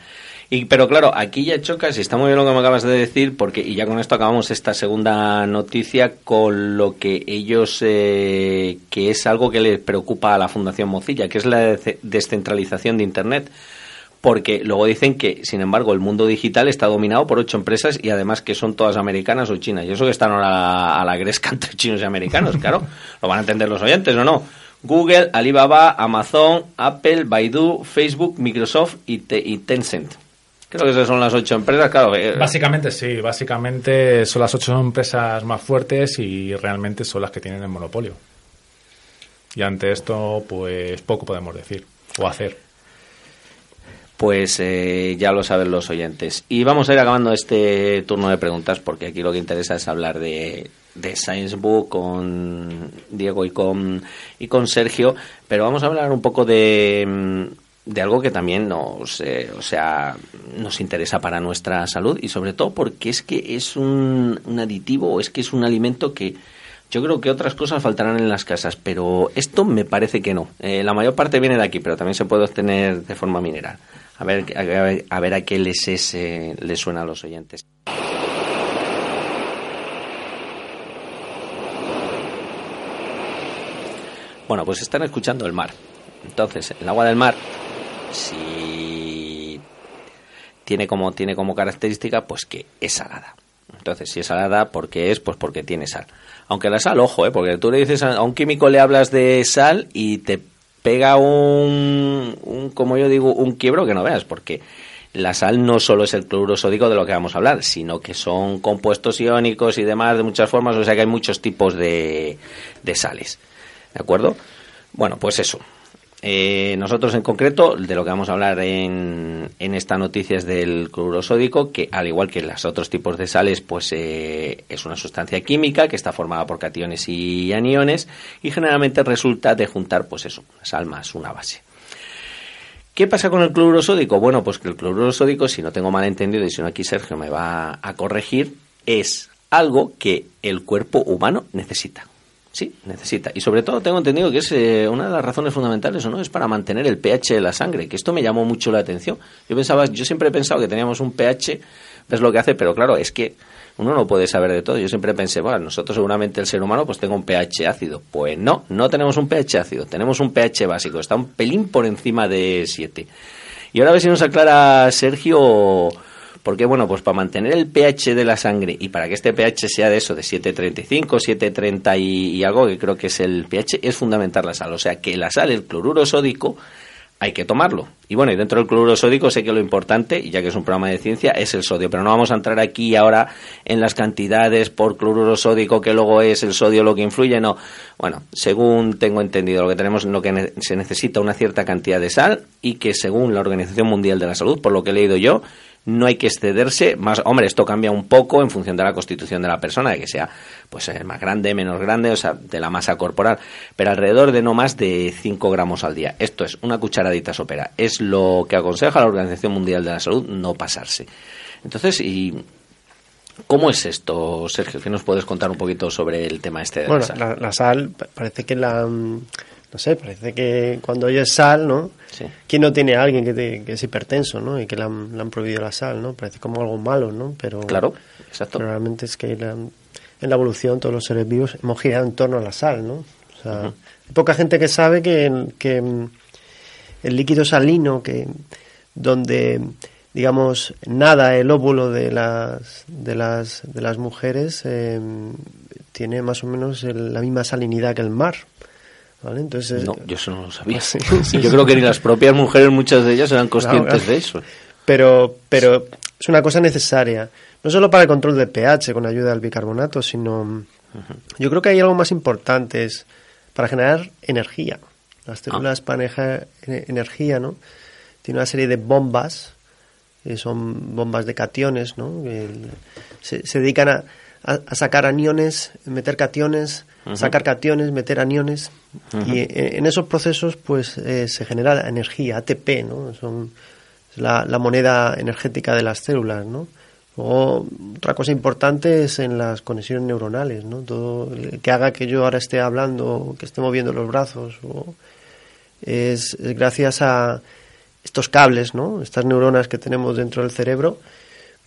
Y, pero claro, aquí ya chocas, y está muy bien lo que me acabas de decir, porque, y ya con esto acabamos esta segunda noticia con lo que ellos, eh, que es algo que les preocupa a la Fundación Mozilla, que es la descentralización de Internet porque luego dicen que, sin embargo, el mundo digital está dominado por ocho empresas y además que son todas americanas o chinas. Y eso que están ahora a la gresca entre chinos y americanos, claro. Lo van a entender los oyentes, ¿o no? Google, Alibaba, Amazon, Apple, Baidu, Facebook, Microsoft y, Tencent. Creo que esas son las ocho empresas, claro. Eh, básicamente sí, básicamente son las ocho empresas más fuertes y realmente son las que tienen el monopolio. Y ante esto, pues poco podemos decir o hacer pues eh, ya lo saben los oyentes. Y vamos a ir acabando este turno de preguntas porque aquí lo que interesa es hablar de, de Science Book con Diego y con, y con Sergio, pero vamos a hablar un poco de, mm, de algo que también nos, eh, o sea, nos interesa para nuestra salud y sobre todo porque es que es un, un aditivo o es que es un alimento que yo creo que otras cosas faltarán en las casas, pero esto me parece que no. Eh, la mayor parte viene de aquí, pero también se puede obtener de forma mineral. A ver a, ver, a, qué les, es, les suena a los oyentes. Bueno, pues están escuchando el mar. Entonces, el agua del mar, si tiene como, tiene como característica, pues que es salada. Entonces, si es salada, ¿por qué es? Pues porque tiene sal. Aunque la sal, ojo, ¿eh? porque tú le dices a un químico, le hablas de sal y te pega un, como yo digo, un quiebro que no veas, porque la sal no solo es el cloruro sódico de lo que vamos a hablar, sino que son compuestos iónicos y demás de muchas formas, o sea que hay muchos tipos de, de sales. ¿De acuerdo? Bueno, pues eso. Eh, nosotros en concreto, de lo que vamos a hablar en, en esta noticia es del cloruro sódico, que al igual que los otros tipos de sales, pues eh, es una sustancia química que está formada por cationes y aniones y generalmente resulta de juntar, pues eso, una sal más una base. ¿Qué pasa con el cloruro sódico? Bueno, pues que el cloruro sódico, si no tengo mal entendido y si no aquí Sergio me va a corregir, es algo que el cuerpo humano necesita. Sí, necesita. Y sobre todo tengo entendido que es eh, una de las razones fundamentales, ¿o no? Es para mantener el pH de la sangre, que esto me llamó mucho la atención. Yo pensaba, yo siempre he pensado que teníamos un pH, es lo que hace, pero claro, es que uno no puede saber de todo. Yo siempre pensé, bueno, nosotros seguramente el ser humano pues tenga un pH ácido. Pues no, no tenemos un pH ácido, tenemos un pH básico, está un pelín por encima de 7. Y ahora a ver si nos aclara Sergio porque, bueno, pues para mantener el pH de la sangre y para que este pH sea de eso, de 7,35, 7,30 y, y algo, que creo que es el pH, es fundamental la sal. O sea, que la sal, el cloruro sódico, hay que tomarlo. Y bueno, y dentro del cloruro sódico sé que lo importante, ya que es un programa de ciencia, es el sodio. Pero no vamos a entrar aquí ahora en las cantidades por cloruro sódico, que luego es el sodio lo que influye. No. Bueno, según tengo entendido, lo que tenemos, lo que se necesita una cierta cantidad de sal y que según la Organización Mundial de la Salud, por lo que he leído yo, no hay que excederse más hombre esto cambia un poco en función de la constitución de la persona de que sea pues eh, más grande menos grande o sea de la masa corporal pero alrededor de no más de 5 gramos al día esto es una cucharadita sopera es lo que aconseja la organización mundial de la salud no pasarse entonces y ¿Cómo es esto, Sergio? ¿Qué nos puedes contar un poquito sobre el tema este de Bueno, la sal? la, la sal pa- parece que la... No sé, parece que cuando oyes sal, ¿no? Sí. ¿Quién no tiene a alguien que, te- que es hipertenso, ¿no? Y que le han, le han prohibido la sal, ¿no? Parece como algo malo, ¿no? Pero, Claro, exacto. pero realmente es que la- en la evolución todos los seres vivos hemos girado en torno a la sal, ¿no? O sea, hay poca gente que sabe que, que mm, el líquido salino que donde digamos nada el óvulo de las de las de las mujeres eh, tiene más o menos el- la misma salinidad que el mar ¿vale? entonces No, yo eso no lo sabía. Sí, yo creo que ni las propias mujeres, muchas de ellas, eran conscientes claro. de eso. pero pero es una cosa necesaria no solo para el control del pH con ayuda del bicarbonato sino yo creo que hay algo más importante es para generar energía las células para manejar e- energía no tiene una serie de bombas que son bombas de cationes no Que se, se dedican a, a- a sacar aniones meter cationes sacar cationes meter aniones y en, en esos procesos pues eh, se genera energía ATP no son es la, la moneda energética de las células, ¿no? Luego, otra cosa importante es en las conexiones neuronales, ¿no? Todo el que haga que yo ahora esté hablando, que esté moviendo los brazos, o es, es gracias a estos cables, ¿no? Estas neuronas que tenemos dentro del cerebro,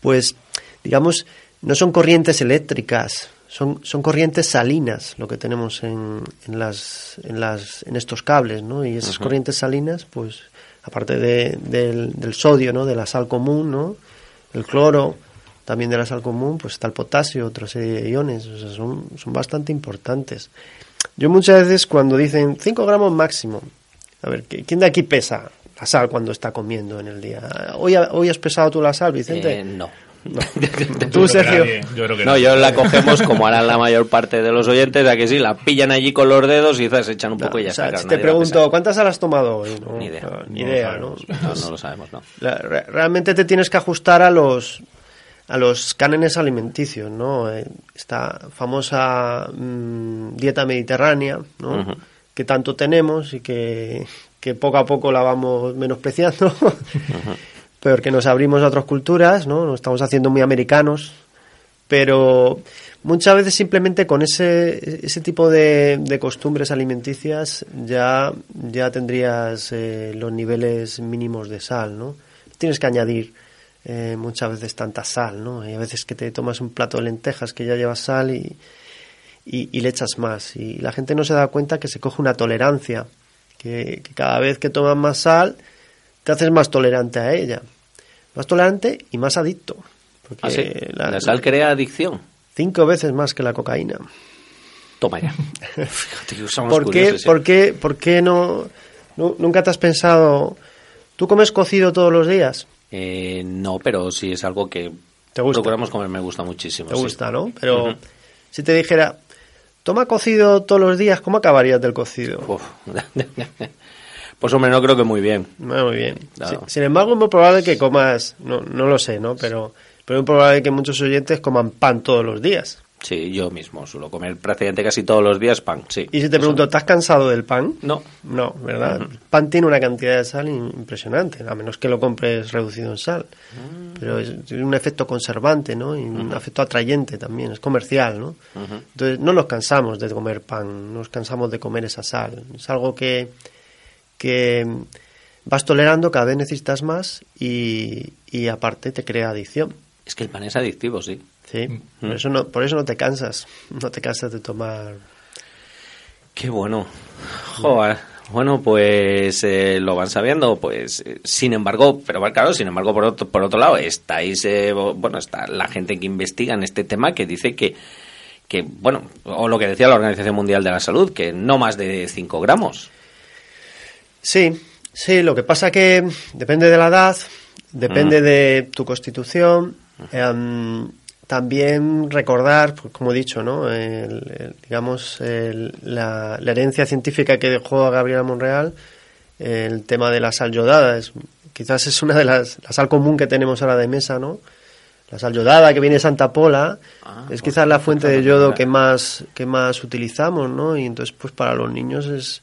pues, digamos, no son corrientes eléctricas, son, son corrientes salinas lo que tenemos en, en, las, en, las, en estos cables, ¿no? Y esas corrientes salinas, pues, aparte de- del, del sodio, ¿no? De la sal común, ¿no? El cloro, también de la sal común, pues está el potasio, otra serie de iones, o sea, son, son bastante importantes. Yo muchas veces cuando dicen 5 gramos máximo, a ver, ¿qui- ¿quién de aquí pesa la sal cuando está comiendo en el día? ¿Hoy, ha- hoy has pesado tú la sal, Vicente? Eh, no. Tú, creo que Sergio. yo creo que No, yo la cogemos como harán la mayor parte de los oyentes, a que sí, la pillan allí con los dedos y se echan un No, poco y ya o sea, está. claro, si te pregunto. ¿cuántas has tomado hoy? No, Ni idea. no, ni No lo idea, ¿no? sabemos. No, no lo sabemos, no. La- re- realmente te tienes que ajustar a los a los cánones alimenticios, ¿no? Eh, Esta famosa mm, dieta mediterránea, ¿no? Que tanto tenemos y que, que poco a poco la vamos menospreciando, porque nos abrimos a otras culturas, ¿no? Nos estamos haciendo muy americanos, pero muchas veces simplemente con ese, ese tipo de, de costumbres alimenticias ya, ya tendrías eh, los niveles mínimos de sal, ¿no? Tienes que añadir eh, muchas veces tanta sal, ¿no? Hay veces que te tomas un plato de lentejas que ya lleva sal y, y, le echas más. Y la gente no se da cuenta que se coge una tolerancia, que, que cada vez que tomas más sal te haces más tolerante a ella. Más tolerante y más adicto. Porque Ah, sí. la- La sal crea adicción. cinco veces más que la cocaína. Toma ya. Fíjate que somos ¿Por qué, curiosos, ¿eh? por qué, por qué no, nu- nunca te has pensado, tú comes cocido todos los días? Eh, no, pero sí es algo que ¿Te gusta? procuramos comer, me gusta muchísimo. Te sí. gusta, ¿no? Pero Ujú. si te dijera, toma cocido todos los días, ¿cómo acabarías del cocido? Uf. Pues hombre, no creo que muy bien. Muy bien. Claro. Sin embargo, es muy probable que comas, no, no lo sé, ¿no? Pero, pero es muy probable que muchos oyentes coman pan todos los días. Sí, yo mismo suelo comer prácticamente casi todos los días pan, sí. Y si te pregunto, ¿estás cansado del pan? No, No, ¿verdad? El pan tiene una cantidad de sal impresionante, a menos que lo compres reducido en sal. Pero es, tiene un efecto conservante, ¿no? Y un efecto atrayente también, es comercial, ¿no? Entonces, no nos cansamos de comer pan, nos cansamos de comer esa sal. Es algo que, que vas tolerando, cada vez necesitas más y, y aparte te crea adicción. es que el pan es adictivo, sí. Sí, por, eso no, por eso no te cansas, no te cansas de tomar Qué bueno. Joder. Bueno, pues eh, lo van sabiendo, pues eh, sin embargo, pero claro, sin embargo, por otro, por otro lado, estáis, eh, bueno, está la gente que investiga en este tema que dice que, que, bueno, o lo que decía la Organización Mundial de la Salud, que no más de 5 gramos. Sí, sí, lo que pasa que depende de la edad, depende de tu constitución. em, también recordar, pues, como he dicho, ¿no? El- el, digamos, el- la, la herencia científica que dejó a Gabriela Monreal, el tema de la sal yodada, es, quizás es una de las, la sal común que tenemos ahora de mesa, ¿no? La sal yodada que viene de Santa Pola Ah, es pues, quizás la fuente de yodo que más, que más utilizamos, ¿no? Y entonces, pues para los niños es,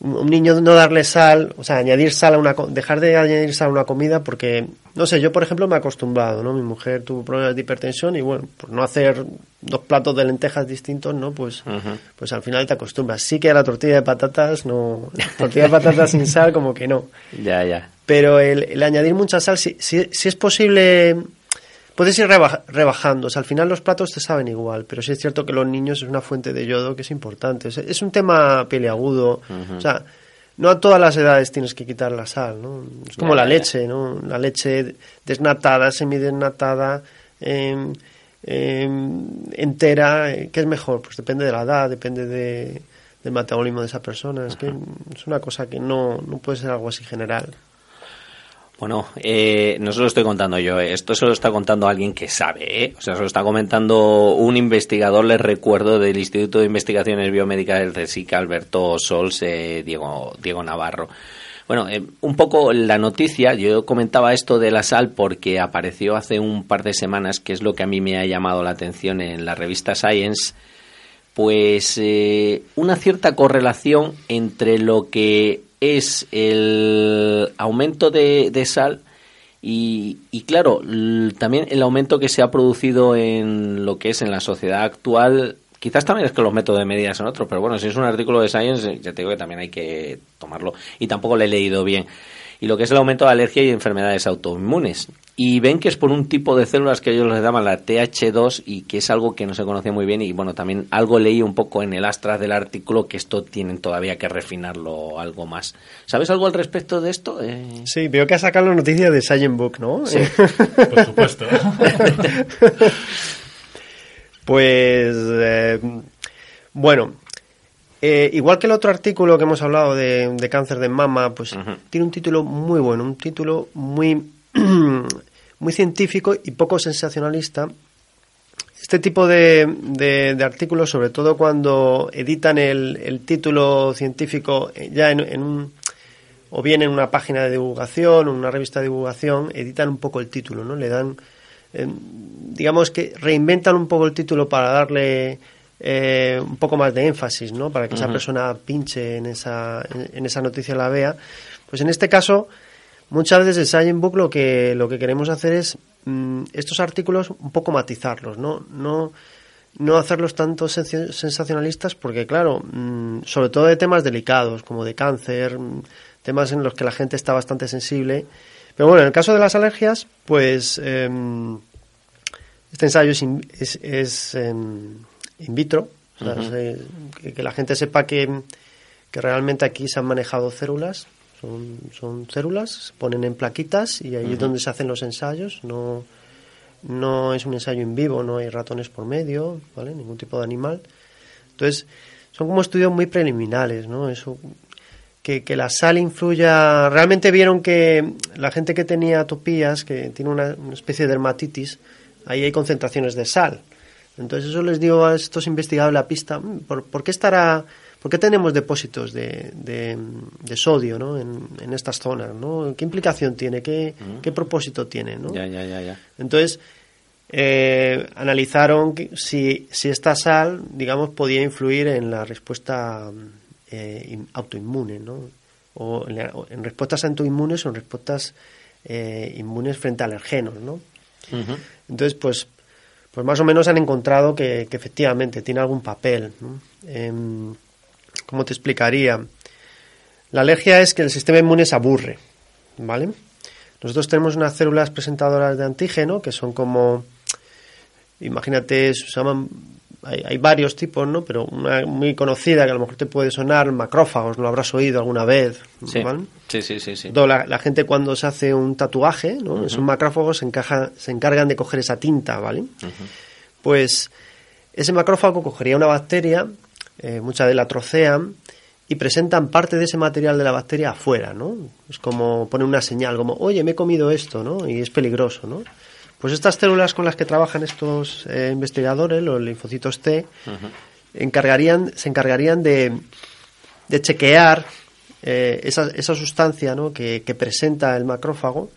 un niño no darle sal, o sea, añadir sal a una, dejar de añadir sal a una comida porque, no sé, yo por ejemplo me he acostumbrado, ¿no? Mi mujer tuvo problemas de hipertensión y bueno, por no hacer dos platos de lentejas distintos, ¿no? Pues, pues al final te acostumbras. Sí que a la tortilla de patatas, no, tortilla de patatas sin sal como que no. Ya, ya. Pero el, el añadir mucha sal, si, si, si es posible, puedes ir reba- rebajando. O sea, al final los platos te saben igual, pero sí es cierto que los niños es una fuente de yodo que es importante. Es, es un tema peliagudo. O sea, no a todas las edades tienes que quitar la sal, ¿no? Es como la leche, ¿no? La leche desnatada, semidesnatada, em, em, entera, eh, ¿qué es mejor? Pues depende de la edad, depende de, del metabolismo de esa persona. Es que es una cosa que no, no puede ser algo así general. Bueno, eh, no se lo estoy contando yo, eh, esto se lo está contando alguien que sabe, ¿eh? o sea, se lo está comentando un investigador, les recuerdo, del Instituto de Investigaciones Biomédicas del CSIC, Alberto Sols, eh, Diego, Diego Navarro. Bueno, eh, un poco la noticia, yo comentaba esto de la sal porque apareció hace un par de semanas, que es lo que a mí me ha llamado la atención en la revista Science, pues eh, una cierta correlación entre lo que es el aumento de, de sal y, y claro, también el aumento que se ha producido en lo que es en la sociedad actual. Quizás también es que los métodos de medida son otros, pero bueno, si es un artículo de Science, ya te digo que también hay que tomarlo. Y tampoco lo he leído bien. Y lo que es el aumento de alergia y enfermedades autoinmunes. Y ven que es por un tipo de células que ellos les llaman la TH2 y que es algo que no se conocía muy bien. Y bueno, también algo leí un poco en el astras del artículo que esto tienen todavía que refinarlo algo más. ¿Sabes algo al respecto de esto? Eh, Sí, veo que has sacado la noticia de Science Book, ¿no? Sí. Por supuesto. pues, eh, bueno, eh, igual que el otro artículo que hemos hablado de, de cáncer de mama, pues tiene un título muy bueno, un título muy, muy científico y poco sensacionalista. Este tipo de, de- de artículos, sobre todo cuando editan el, el título científico eh, ya en, en un, o bien en una página de divulgación o una revista de divulgación, editan un poco el título, ¿no? Le dan, eh, digamos que reinventan un poco el título para darle eh, un poco más de énfasis, ¿no? Para que esa persona pinche en esa, en, en esa noticia la vea. Pues en este caso, muchas veces en Science Book lo que, lo que queremos hacer es mm, estos artículos un poco matizarlos, ¿no? No, no hacerlos tanto sensacionalistas porque, claro, mm, sobre todo de temas delicados como de cáncer, mm, temas en los que la gente está bastante sensible. Pero bueno, en el caso de las alergias, pues em, este ensayo es es, es, em, in vitro, o sea, se- que, que la gente sepa que, que realmente aquí se han manejado células, son, son células, se ponen en plaquitas y ahí es donde se hacen los ensayos, no, no es un ensayo en vivo, no hay ratones por medio, ¿vale? Ningún tipo de animal. Entonces, son como estudios muy preliminares, ¿no? Eso, que, que la sal influya. Realmente vieron que la gente que tenía atopías, que tiene una, una especie de dermatitis, ahí hay concentraciones de sal. Entonces, eso les dio a estos investigadores la pista: "Mm, ¿por, por qué estará.? ¿Por qué tenemos depósitos de, de, sodio ¿no? en, en, estas zonas? ¿no? ¿Qué implicación tiene? ¿Qué, qué propósito tiene? ¿no? Ya, ya, ya, ya. Entonces, eh, analizaron si, si esta sal, digamos, podía influir en la respuesta eh, autoinmune, ¿no? O en, respuestas autoinmunes o en respuestas eh, inmunes frente a alergenos, ¿no? Entonces, pues, pues más o menos han encontrado que, efectivamente tiene algún papel. Em, ¿Cómo te explicaría? La alergia es que el sistema inmune se aburre, ¿vale? Nosotros tenemos unas células presentadoras de antígeno que son como imagínate, se llaman, hay, varios tipos, ¿no? Pero una muy conocida que a lo mejor te puede sonar, macrófagos, lo habrás oído alguna vez. Sí, sí, sí. sí, La, gente cuando se hace un tatuaje, ¿no? Esos macrófagos se, encaja, se encargan de coger esa tinta, ¿vale? Pues ese macrófago cogería una bacteria, eh, mucha de la trocean, y presentan parte de ese material de la bacteria afuera, ¿no? Es como poner una señal, como, oye, me he comido esto, ¿no? Y es peligroso, ¿no? Pues estas células con las que trabajan estos eh, investigadores, los linfocitos T, encargarían, se encargarían de, de chequear eh, esa, esa, sustancia ¿no? que, presenta el macrófago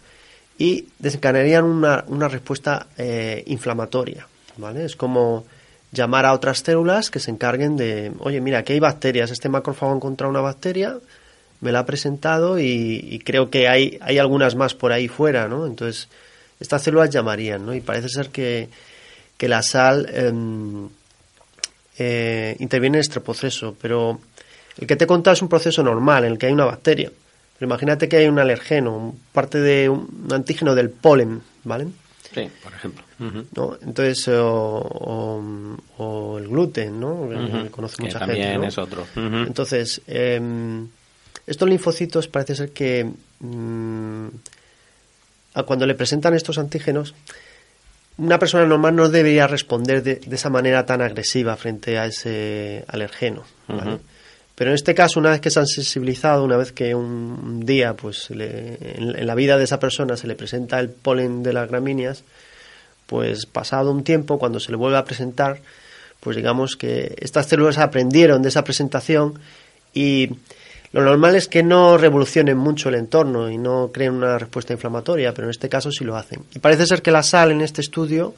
y desencadenarían una, una respuesta eh, inflamatoria. ¿vale? Es como llamar a otras células que se encarguen de, oye, mira, aquí hay bacterias, este macrófago ha encontrado una bacteria, me la ha presentado y, y creo que hay, hay algunas más por ahí fuera, ¿no? Entonces, estas células llamarían, ¿no? Y parece ser que, la sal em, eh, interviene en este proceso, pero el que te he contado es un proceso normal en el que hay una bacteria. Pero imagínate que hay un alergeno, parte de un antígeno del polen, ¿vale? Sí, por ejemplo. ¿No? Entonces, o, el gluten, ¿no? Que conoce mucha también es otro. Entonces, em, estos linfocitos parece ser que mm, cuando le presentan estos antígenos, una persona normal no debería responder de, esa manera tan agresiva frente a ese alergeno. Pero en este caso, una vez que se han sensibilizado, una vez que un día, pues en, la vida de esa persona se le presenta el polen de las gramíneas, pues pasado un tiempo, cuando se le vuelve a presentar, pues digamos que estas células aprendieron de esa presentación y lo normal es que no revolucionen mucho el entorno y no creen una respuesta inflamatoria, pero en este caso sí lo hacen. Y parece ser que la sal en este estudio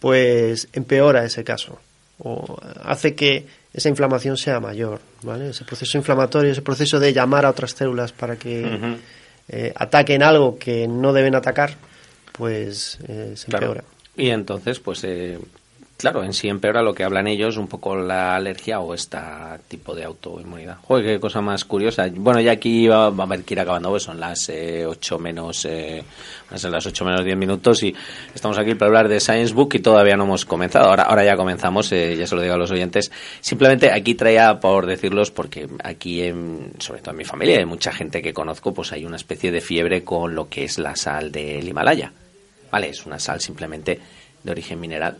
pues empeora ese caso o hace que esa inflamación sea mayor, ¿vale? Ese proceso inflamatorio, ese proceso de llamar a otras células para que eh, ataquen algo que no deben atacar, pues eh, se empeora. Y entonces, pues eh, Claro, en sí empeora lo que hablan ellos, un poco la alergia o este tipo de autoinmunidad. Joder, qué cosa más curiosa. Bueno, ya aquí va, a haber que ir acabando, pues son las eh, 8 menos, eh, las 8 menos 10 minutos y estamos aquí para hablar de Science Book y todavía no hemos comenzado. Ahora, ahora ya comenzamos, eh, ya se lo digo a los oyentes. Simplemente aquí traía por decirlos porque aquí, en, sobre todo en mi familia, hay mucha gente que conozco, pues hay una especie de fiebre con lo que es la sal del Himalaya. Vale, es una sal simplemente de origen mineral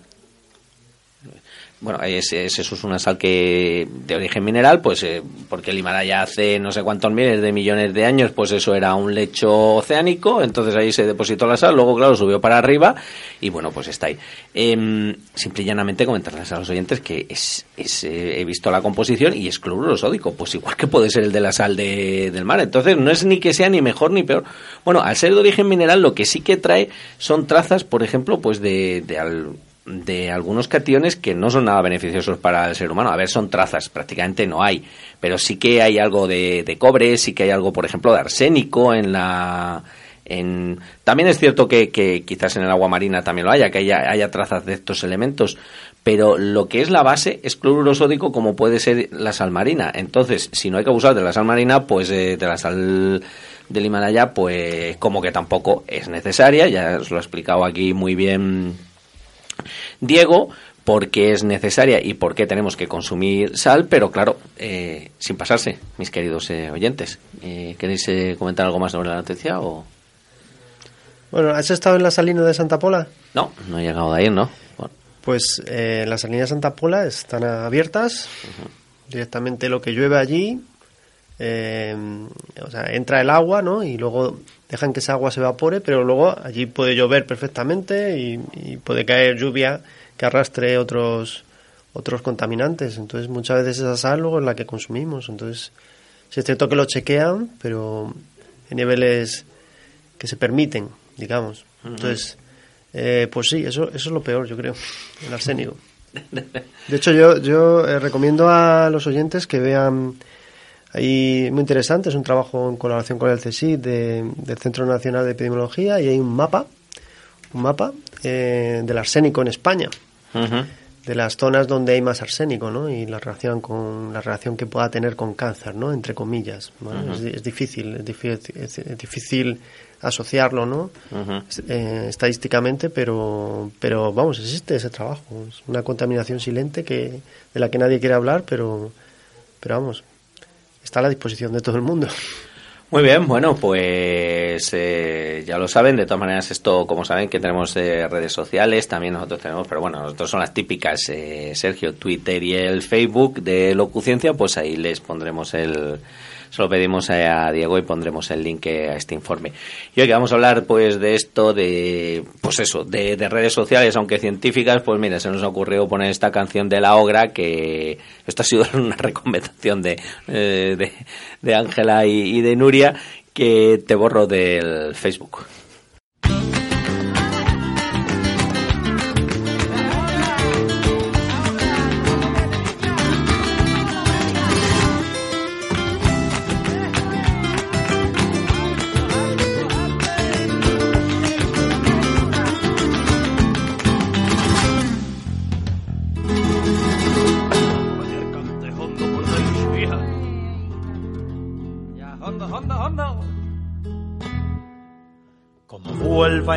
bueno, es, eso es una sal que de origen mineral, pues eh, porque el Himalaya hace no sé cuántos miles de millones de años, pues eso era un lecho oceánico, entonces ahí se depositó la sal, luego claro subió para arriba y bueno, pues está ahí. Eh, simple y llanamente comentarles a los oyentes que es, es eh, he visto la composición y es cloruro sódico, pues igual que puede ser el de la sal de, del mar, entonces no es ni que sea ni mejor ni peor. Bueno, al ser de origen mineral lo que sí que trae son trazas, por ejemplo, pues de, de al, de algunos cationes que no son nada beneficiosos para el ser humano. A ver, son trazas, prácticamente no hay, pero sí que hay algo de, de cobre, sí que hay algo, por ejemplo, de arsénico en la... En... También es cierto que, que quizás en el agua marina también lo haya, que haya, haya trazas de estos elementos, pero lo que es la base es cloruro sódico como puede ser la sal marina. Entonces, si no hay que abusar de la sal marina, pues eh, de la sal del Himalaya, pues como que tampoco es necesaria, ya os lo he explicado aquí muy bien Diego, porque es necesaria y por qué tenemos que consumir sal, pero claro, eh, sin pasarse, mis queridos eh, oyentes. Eh, ¿Queréis comentar algo más sobre la noticia o...? Bueno, ¿has estado en la salina de Santa Pola? No, no he llegado de ahí, ¿no? Pues las salinas de Santa Pola están abiertas, directamente lo que llueve allí, o sea, entra el agua, ¿no? Y luego dejan que esa agua se evapore, pero luego allí puede llover perfectamente y, puede caer lluvia que arrastre otros otros contaminantes. Entonces, muchas veces esa sal luego es la que consumimos. Entonces, sí es cierto que lo chequean, pero en niveles que se permiten, digamos. Entonces, eh, pues sí, eso, eso es lo peor, yo creo, el arsénico. De hecho, yo, yo eh, recomiendo a los oyentes que vean ahí muy interesante, es un trabajo en colaboración con el CSIC del Centro Nacional de Epidemiología y hay un mapa, un mapa eh, del arsénico en España. de las zonas donde hay más arsénico, ¿no? Y la relación con la relación que pueda tener con cáncer, ¿no? Entre comillas, es, difícil, es difícil, es difícil asociarlo, ¿no? Eh, estadísticamente, pero, pero vamos, existe ese trabajo. Es una contaminación silente que, de la que nadie quiere hablar, pero, pero vamos, está a la disposición de todo el mundo. Muy bien, bueno, pues eh, ya lo saben, de todas maneras esto, como saben, que tenemos eh, redes sociales, también nosotros tenemos, pero bueno, nosotros son las típicas, Sergio, Twitter y el Facebook de Locuciencia, pues ahí les pondremos el, se lo pedimos a Diego y pondremos el link a este informe. Y hoy que vamos a hablar pues de esto, de pues eso, de, redes sociales, aunque científicas, pues mira, se nos ocurrió poner esta canción de la Ogra, que esto ha sido una recomendación de eh, de Ángela y de Nuria, que te borro del Facebook.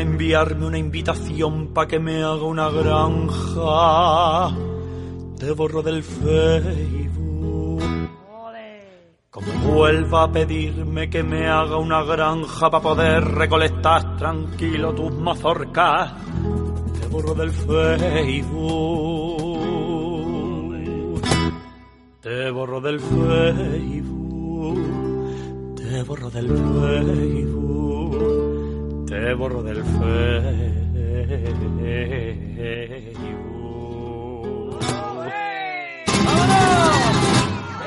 A enviarme una invitación para que me haga una granja. Te borro del Facebook. Como vuelva a pedirme que me haga una granja para poder recolectar tranquilo tus mazorcas, te borro del Facebook. Te borro del Facebook. Te borro del Facebook te borro del Facebook.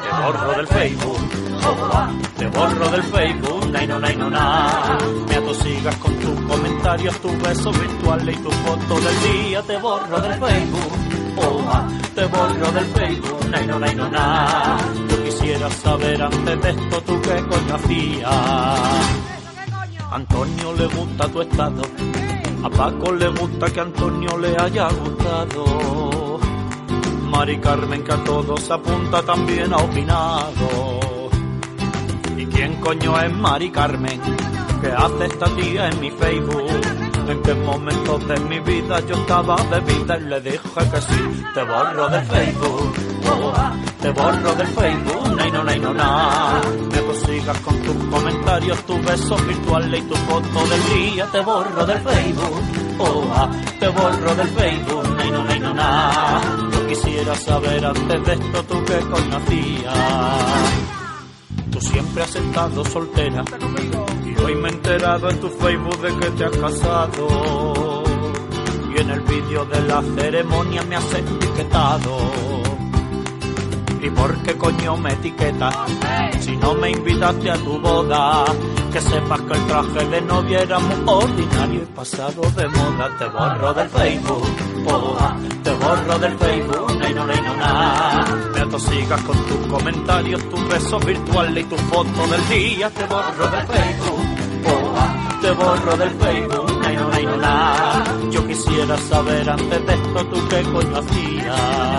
Te borro del Facebook. Te borro del Facebook, nay no, nay no, na. Me atosigas con tus comentarios, tus besos virtuales y tu foto del día. Te borro del Facebook. te borro del Facebook, nay no, nay no, na. Yo quisiera saber antes de esto tú qué coño hacías. Antonio le gusta tu estado, a Paco le gusta que Antonio le haya gustado. Mari Carmen que a todos apunta también ha opinado. ¿Y quién coño es Mari Carmen? ¿Qué hace esta tía en mi Facebook? ¿En qué momentos de mi vida yo estaba de vida y le dije que sí? Te borro del Facebook, te borro del Facebook, nay no, nay no, na. Me consigas con tus comentarios, tus besos virtuales y tu foto del día. Te borro del Facebook, oh, te borro del Facebook, nay no, nay no, na. Yo quisiera saber antes de esto tú qué conocías. Tú siempre has estado soltera y hoy me he enterado en tu Facebook de que te has casado. Y en el vídeo de la ceremonia me has etiquetado ¿Y por qué coño me etiquetas? Si no me invitaste a tu boda, que sepas que el traje de novia era muy ordinario y pasado de moda. Te borro del Facebook, oh, te borro del Facebook, no, nay no, na. Me atosigas con tus comentarios, tus besos virtuales y tu foto del día. Te borro del Facebook, oh, te borro del Facebook, no, nay no, na. Yo quisiera saber antes de esto tú qué coño hacías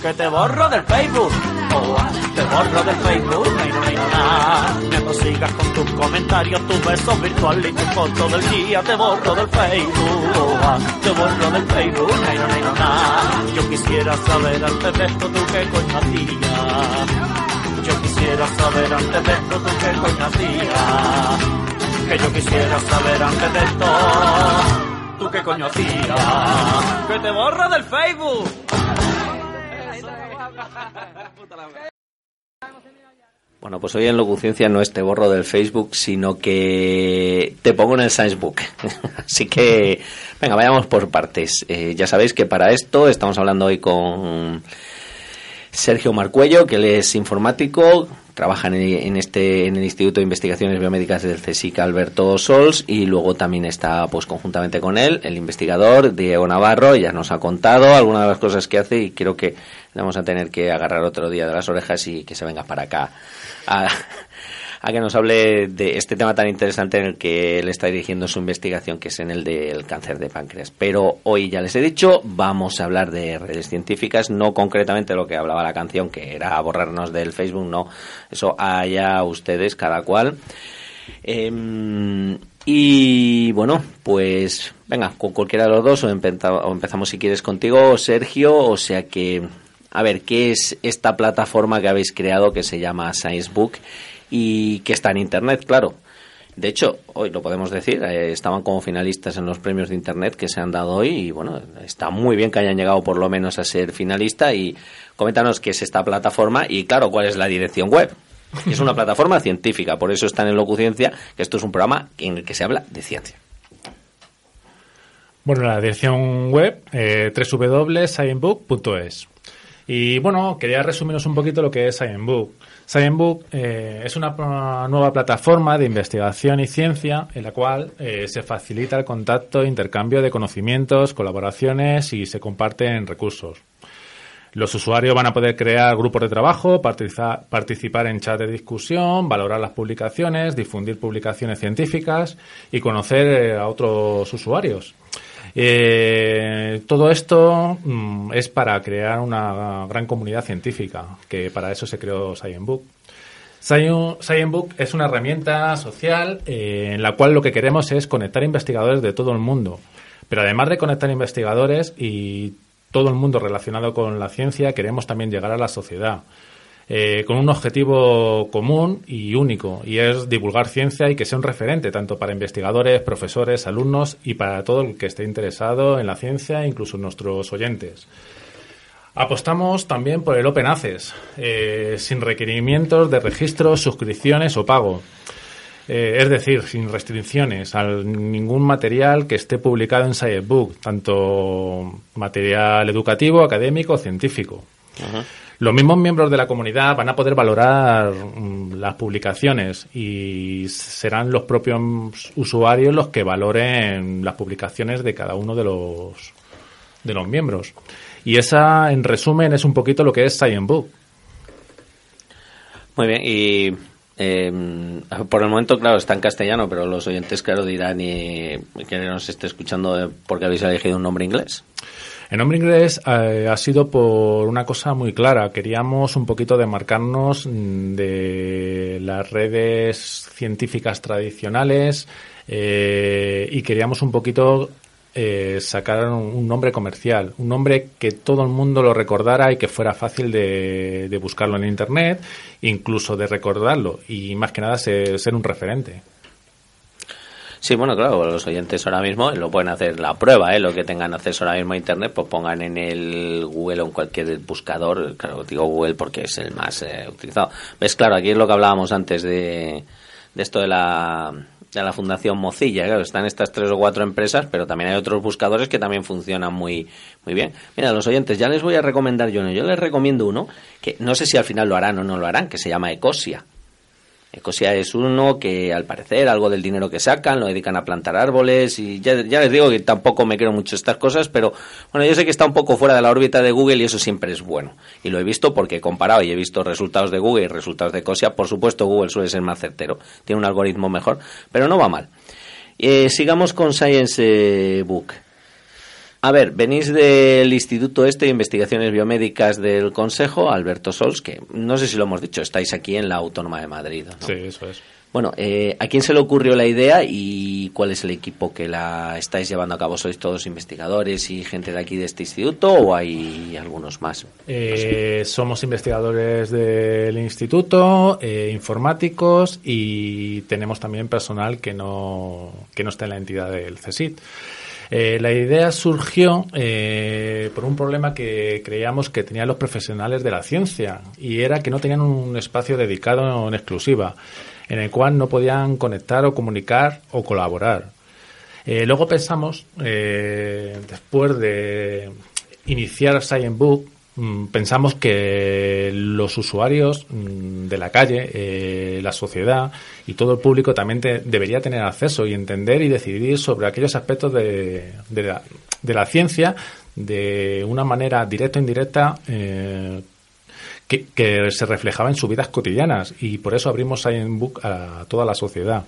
que te borro del Facebook. Oh, te borro del Facebook, no hay nada. Me consigas con tus comentarios, tus besos virtuales y tu foto del día. Te borro del Facebook, oh, te borro del Facebook, no hay nada. Yo quisiera saber antes de esto tú qué coño hacías. Yo quisiera saber antes de esto tú qué coño hacías. Que yo quisiera saber antes de esto tú qué coño hacías. Que te borro del Facebook. Bueno, pues hoy en Locuciencia no es te borro del Facebook, sino que te pongo en el Science Book. Así que, venga, vayamos por partes. Eh, ya sabéis que para esto estamos hablando hoy con Sergio Marcuello, que él es informático, trabaja en, este en el Instituto de Investigaciones Biomédicas del CSIC Alberto Sols y luego también está pues conjuntamente con él el investigador Diego Navarro, ya nos ha contado algunas de las cosas que hace y creo que le vamos a tener que agarrar otro día de las orejas y que se venga para acá a, a que nos hable de este tema tan interesante en el que él está dirigiendo su investigación, que es en el del cáncer de páncreas. Pero hoy ya les he dicho, vamos a hablar de redes científicas, no concretamente lo que hablaba la canción, que era borrarnos del Facebook, no, eso allá ustedes, cada cual. Em, y bueno, pues venga, con cualquiera de los dos, o, o empezamos si quieres contigo, Sergio, o sea que a ver, ¿qué es esta plataforma que habéis creado que se llama Sciencebook y que está en Internet, claro? De hecho, hoy lo podemos decir, eh, estaban como finalistas en los premios de Internet que se han dado hoy y bueno, está muy bien que hayan llegado por lo menos a ser finalista y coméntanos qué es esta plataforma y claro, cuál es la dirección web. Es una plataforma científica, por eso están en Locuciencia, que esto es un programa en el que se habla de ciencia. Bueno, la dirección web eh, www.scienbook.es. Y bueno, quería resumiros un poquito lo que es ScienceBook. ScienceBook eh, es una nueva plataforma de investigación y ciencia en la cual eh, se facilita el contacto e intercambio de conocimientos, colaboraciones y se comparten recursos. Los usuarios van a poder crear grupos de trabajo, participar en chats de discusión, valorar las publicaciones, difundir publicaciones científicas y conocer eh, a otros usuarios. Eh, todo esto mm, es para crear una gran comunidad científica, que para eso se creó ScienceBook. ScienceBook es una herramienta social eh, en la cual lo que queremos es conectar investigadores de todo el mundo. Pero además de conectar investigadores y todo el mundo relacionado con la ciencia, queremos también llegar a la sociedad. Eh, con un objetivo común y único, y es divulgar ciencia y que sea un referente tanto para investigadores, profesores, alumnos y para todo el que esté interesado en la ciencia, incluso nuestros oyentes. Apostamos también por el Open Access, eh, sin requerimientos de registro, suscripciones o pago. Eh, es decir, sin restricciones a ningún material que esté publicado en Sciencebook, tanto material educativo, académico científico. Los mismos miembros de la comunidad van a poder valorar mm, las publicaciones y serán los propios usuarios los que valoren las publicaciones de cada uno de los de los miembros. Y esa, en resumen, es un poquito lo que es Science Book. Muy bien, y em, por el momento, claro, está en castellano, pero los oyentes, claro, dirán y que nos esté escuchando porque habéis elegido un nombre inglés. El nombre inglés eh, ha sido por una cosa muy clara. Queríamos un poquito demarcarnos mm, de las redes científicas tradicionales eh, y queríamos un poquito eh, sacar un, nombre comercial, un nombre que todo el mundo lo recordara y que fuera fácil de, de buscarlo en Internet, incluso de recordarlo y más que nada ser un referente. Sí, bueno, claro, los oyentes ahora mismo lo pueden hacer la prueba, ¿eh? Lo que tengan acceso ahora mismo a Internet, pues pongan en el Google o en cualquier buscador, claro, digo Google porque es el más eh, utilizado. ¿Ves? Claro, aquí es lo que hablábamos antes de, de esto de la, de la Fundación Mozilla, claro, están estas tres o cuatro empresas, pero también hay otros buscadores que también funcionan muy, muy bien. Mira, los oyentes, ya les voy a recomendar yo uno. Yo les recomiendo uno que no sé si al final lo harán o no lo harán, que se llama Ecosia. Ecosia es uno que al parecer algo del dinero que sacan lo dedican a plantar árboles y ya, les digo que tampoco me creo mucho estas cosas, pero bueno, yo sé que está un poco fuera de la órbita de Google y eso siempre es bueno. Y lo he visto porque he comparado y he visto resultados de Google y resultados de Ecosia. Por supuesto, Google suele ser más certero, tiene un algoritmo mejor, pero no va mal. Eh, sigamos con Science eh, Book. A ver, venís del Instituto Este de Investigaciones Biomédicas del Consejo, Alberto Sols, que no sé si lo hemos dicho, estáis aquí en la Autónoma de Madrid. ¿no? Sí, eso es. Bueno, eh, ¿a quién se le ocurrió la idea y cuál es el equipo que la estáis llevando a cabo? ¿Sois todos investigadores y gente de aquí de este instituto o hay algunos más? Eh, somos investigadores del instituto, eh, informáticos y tenemos también personal que no, que no está en la entidad del CSIT. Eh, la idea surgió eh, por un problema que creíamos que tenían los profesionales de la ciencia y era que no tenían un espacio dedicado en exclusiva en el cual no podían conectar o comunicar o colaborar. Eh, luego pensamos, después de iniciar Science Book, pensamos que los usuarios mm, de la calle, eh, la sociedad y todo el público también debería tener acceso y entender y decidir sobre aquellos aspectos de, la, ciencia de una manera directa o indirecta eh, que, que, se reflejaba en sus vidas cotidianas y por eso abrimos Science Book a toda la sociedad.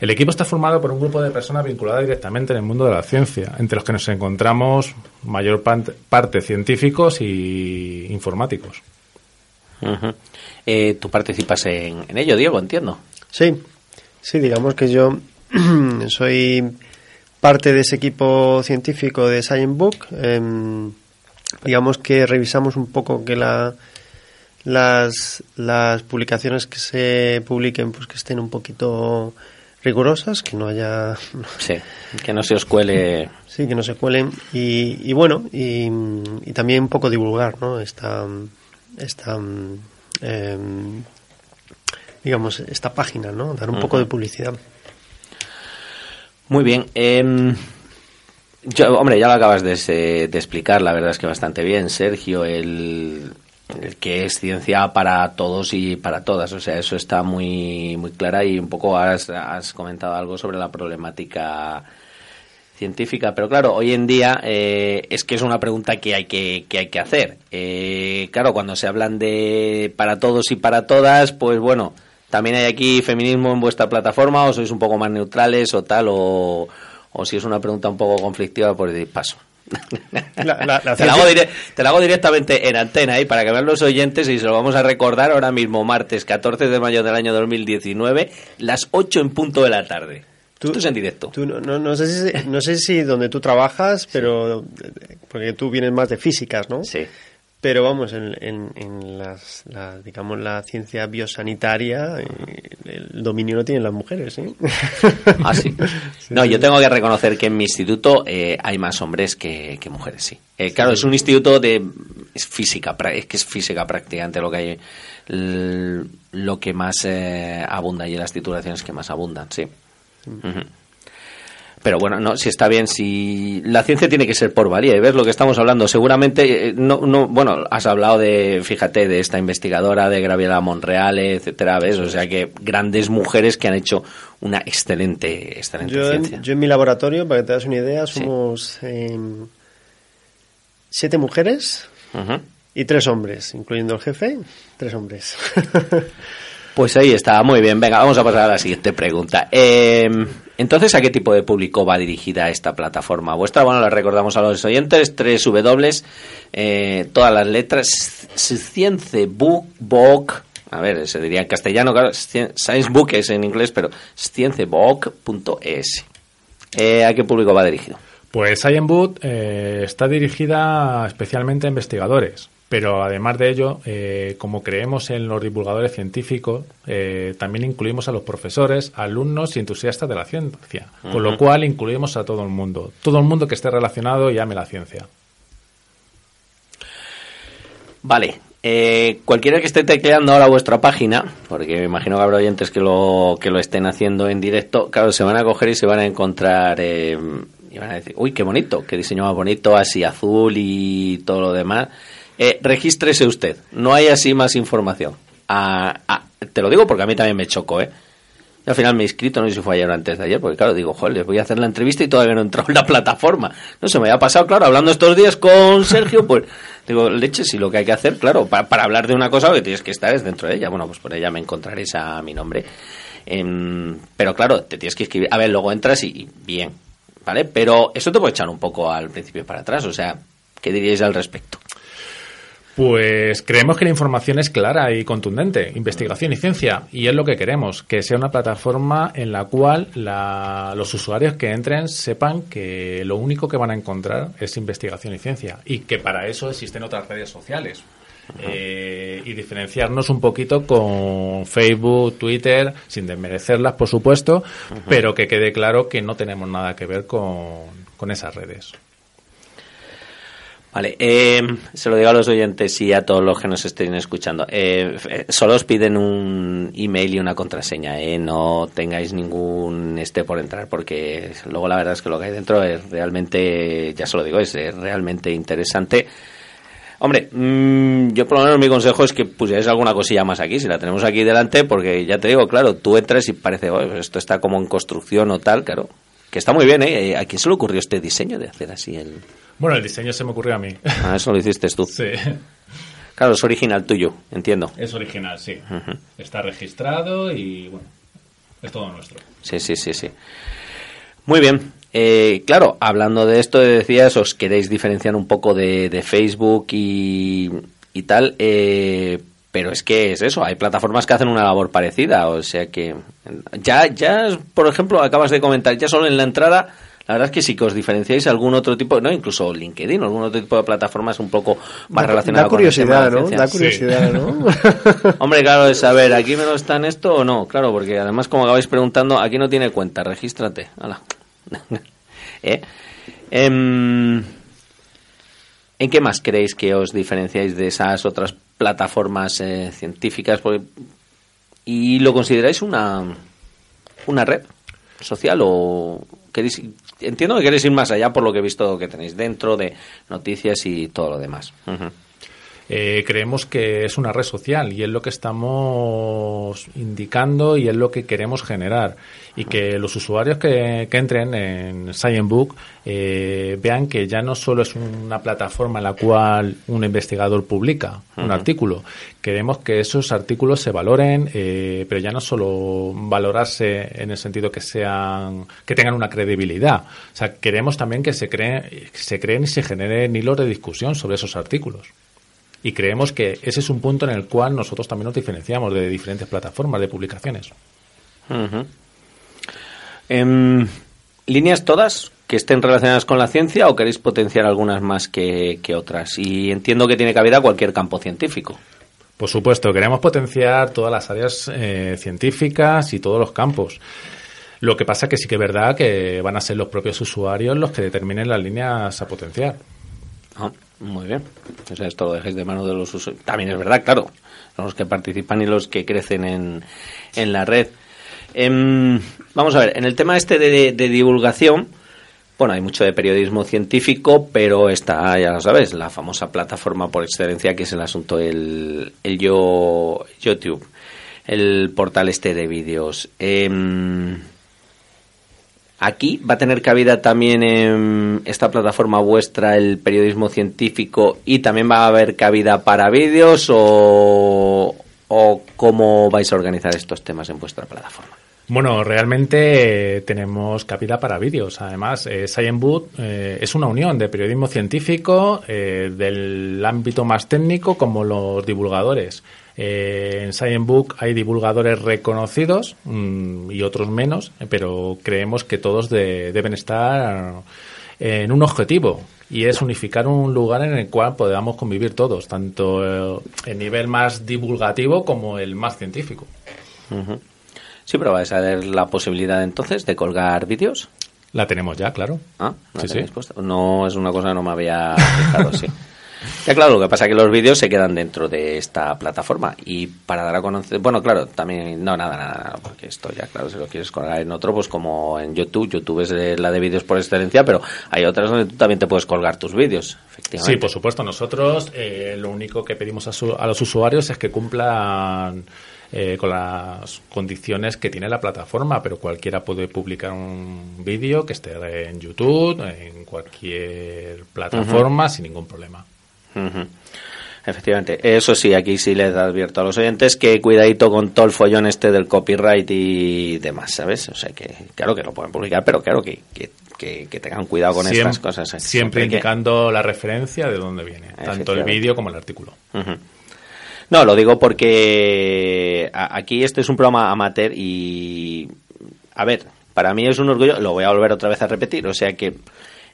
El equipo está formado por un grupo de personas vinculadas directamente en el mundo de la ciencia, entre los que nos encontramos mayor parte científicos y informáticos. Eh, ¿Tú participas en, ello, Diego? Entiendo. Sí, sí, digamos que yo soy parte de ese equipo científico de Science Book. Em, digamos que revisamos un poco que la, las, las publicaciones que se publiquen pues que estén un poquito rigurosas, que no haya... Sí, que no se os cuele... Sí, que no se cuelen. Y, bueno, y, también un poco divulgar, ¿no? Esta, esta em, digamos, esta página, ¿no? Dar un poco de publicidad. Muy bien. Em, yo, hombre, ya lo acabas de, de, explicar, la verdad es que bastante bien, Sergio, el, que es ciencia para todos y para todas. O sea, eso está muy, muy clara y un poco has, has comentado algo sobre la problemática científica. Pero claro, hoy en día eh, es que es una pregunta que hay que, que, hay que hacer. Eh, claro, cuando se hablan de para todos y para todas, pues bueno, también hay aquí feminismo en vuestra plataforma o sois un poco más neutrales o tal, o, o si es una pregunta un poco conflictiva, pues paso. te, la hago directamente en antena ahí para que vean los oyentes y se lo vamos a recordar ahora mismo, martes 14 de mayo del año 2019, las 8 en punto de la tarde. Tú, Esto es en directo. no, no, sé si, no sé si donde tú trabajas, pero porque tú vienes más de físicas, ¿no? Sí. Pero vamos, en, en, las, la, digamos, la ciencia biosanitaria, eh, el dominio lo tienen las mujeres, ¿sí? Ah, sí. No, yo tengo que reconocer que en mi instituto eh, hay más hombres que, mujeres, sí. Eh, claro, es un instituto de es física, es que es física prácticamente lo que hay, lo que más abunda y las titulaciones que más abundan, sí. Mm. Pero bueno, no, si está bien, si la ciencia tiene que ser por valía, y ves lo que estamos hablando, seguramente, eh, no, no, bueno, has hablado de, fíjate, de esta investigadora de Graviela Monreal, etcétera, ves, o sea que grandes mujeres que han hecho una excelente, excelente yo, ciencia. En, yo en mi laboratorio, para que te das una idea, somos em, siete mujeres y tres hombres, incluyendo el jefe, tres hombres. Pues ahí está, muy bien. Venga, vamos a pasar a la siguiente pregunta. Em, entonces, ¿a qué tipo de público va dirigida esta plataforma vuestra? Bueno, la recordamos a los oyentes, tres W, eh, todas las letras, Sciencebook, a ver, se diría en castellano, claro, Sciencebook es en inglés, pero sciencebook.es. Eh, ¿A qué público va dirigido? Pues Sciencebook eh, está dirigida especialmente a investigadores pero además de ello, eh, como creemos en los divulgadores científicos, eh, también incluimos a los profesores, alumnos y entusiastas de la ciencia, con lo cual incluimos a todo el mundo, todo el mundo que esté relacionado y ame la ciencia. Vale, eh, cualquiera que esté tecleando ahora vuestra página, porque me imagino que habrá oyentes que lo, que lo estén haciendo en directo, claro, se van a coger y se van a encontrar y van a decir, uy, qué bonito, qué diseño más bonito, así azul y todo lo demás eh, regístrese usted. No hay así más información. Ah, ah, te lo digo porque a mí también me chocó, ¿eh? al final me he inscrito, no sé si fue ayer o antes de ayer, porque claro, digo, joder, les voy a hacer la entrevista y todavía no he entrado en la plataforma. No se me había pasado, claro, hablando estos días con Sergio, pues digo, leche, si lo que hay que hacer, claro, para, hablar de una cosa que tienes que estar es dentro de ella. Bueno, pues por ella me encontraréis a mi nombre. Em, pero claro, te tienes que escribir. A ver, luego entras y bien, ¿vale? Pero eso te puede echar un poco al principio para atrás, o sea, ¿qué diríais al respecto? Pues creemos que la información es clara y contundente, investigación y ciencia, y es lo que queremos, que sea una plataforma en la cual los usuarios que entren sepan que lo único que van a encontrar es investigación y ciencia, y que para eso existen otras redes sociales. Eh, y diferenciarnos un poquito con Facebook, Twitter, sin desmerecerlas, por supuesto, pero que quede claro que no tenemos nada que ver con, con esas redes. Vale, eh, se lo digo a los oyentes y a todos los que nos estén escuchando. Eh, eh, solo os piden un email y una contraseña, eh, no tengáis ningún este por entrar, porque luego la verdad es que lo que hay dentro es realmente, ya se lo digo, es eh, realmente interesante. Hombre, mm, yo por lo menos mi consejo es que pusierais alguna cosilla más aquí, si la tenemos aquí delante, porque ya te digo, claro, tú entras y parece, "Oh, esto está como en construcción o tal, claro, que está muy bien, ¿eh? ¿A quién se le ocurrió este diseño de hacer así el...? Bueno, el diseño se me ocurrió a mí. Ah, eso lo hiciste tú. sí, Claro, es original tuyo, entiendo. es original, sí. Está registrado y bueno, es todo nuestro. Sí, sí, sí, sí. Muy bien. Eh, claro, hablando de esto, decías, os queréis diferenciar un poco de, de Facebook y, y tal, eh, pero es que es eso, hay plataformas que hacen una labor parecida, o sea que ya, ya, por ejemplo, acabas de comentar, ya solo en la entrada, la verdad es que sí que os diferenciáis algún otro tipo, no, incluso LinkedIn, algún otro tipo de plataformas un poco más Da- relacionada da con curiosidad, ¿no? Da curiosidad, ¿no? Hombre, claro, es saber, ¿aquí me lo está en esto o no? Claro, porque además, como acabáis preguntando, aquí no tiene cuenta, regístrate. Hala. ¿Eh? Em, ¿En qué más creéis que os diferenciáis de esas otras plataformas eh, científicas? ¿Y lo consideráis una, una red social o queréis, entiendo que queréis ir más allá por lo que he visto que tenéis dentro de noticias y todo lo demás? Eh, creemos que es una red social y es lo que estamos indicando y es lo que queremos generar. Y que los usuarios que, que entren en Sciencebook eh, vean que ya no solo es una plataforma en la cual un investigador publica un artículo. Queremos que esos artículos se valoren, eh, pero ya no solo valorarse en el sentido que sean que tengan una credibilidad. O sea, queremos también que se creen, se creen y se generen hilos de discusión sobre esos artículos. Y creemos que ese es un punto en el cual nosotros también nos diferenciamos de diferentes plataformas de publicaciones. Em, ¿Líneas todas que estén relacionadas con la ciencia o queréis potenciar algunas más que, que otras? Y entiendo que tiene cabida cualquier campo científico. Por supuesto, queremos potenciar todas las áreas eh, científicas y todos los campos. Lo que pasa que sí que es verdad que van a ser los propios usuarios los que determinen las líneas a potenciar. Ah, muy bien. O sea, esto lo dejéis de mano de los usuarios. También es verdad, claro. Son los que participan y los que crecen en, en la red. Em, vamos a ver, en el tema este de, de divulgación, bueno, hay mucho de periodismo científico, pero está, ya lo sabes, la famosa plataforma por excelencia que es el asunto, el, el yo, YouTube, el portal este de vídeos. Em, Aquí va a tener cabida también en esta plataforma vuestra el periodismo científico y también va a haber cabida para vídeos o, cómo vais a organizar estos temas en vuestra plataforma. Bueno, realmente eh, tenemos cabida para vídeos. Además, eh, Science eh, es una unión de periodismo científico eh, del ámbito más técnico como los divulgadores. Eh, en Science Book hay divulgadores reconocidos mm, y otros menos, eh, pero creemos que todos de- deben estar en un objetivo y es unificar un lugar en el cual podamos convivir todos, tanto el nivel más divulgativo como el más científico. Sí, pero vais a tener la posibilidad entonces de colgar vídeos. La tenemos ya, claro. Ah, ¿la Sí, sí. puesta? No es una cosa que no me había fijado, sí. Ya claro, lo que pasa es que los vídeos se quedan dentro de esta plataforma y para dar a conocer, bueno, claro, también, no, nada, nada, nada, porque esto ya, claro, si lo quieres colgar en otro, pues como en YouTube, YouTube es eh, la de vídeos por excelencia, pero hay otras donde tú también te puedes colgar tus vídeos, efectivamente. Sí, por supuesto. Nosotros eh, lo único que pedimos a, su- a los usuarios es que cumplan eh, con las condiciones que tiene la plataforma, pero cualquiera puede publicar un vídeo que esté en YouTube, en cualquier plataforma, sin ningún problema. Ujú. Efectivamente, eso sí, aquí sí les advierto a los oyentes que cuidadito con todo el follón este del copyright y demás, ¿sabes? O sea que, claro que lo pueden publicar, pero claro que, que, que- que tengan cuidado con Siem- estas cosas. ¿eh? Siempre indicando la referencia de dónde viene, tanto el vídeo como el artículo. No, lo digo porque aquí este es un programa amateur y, a ver, para mí es un orgullo, lo voy a volver otra vez a repetir, o sea que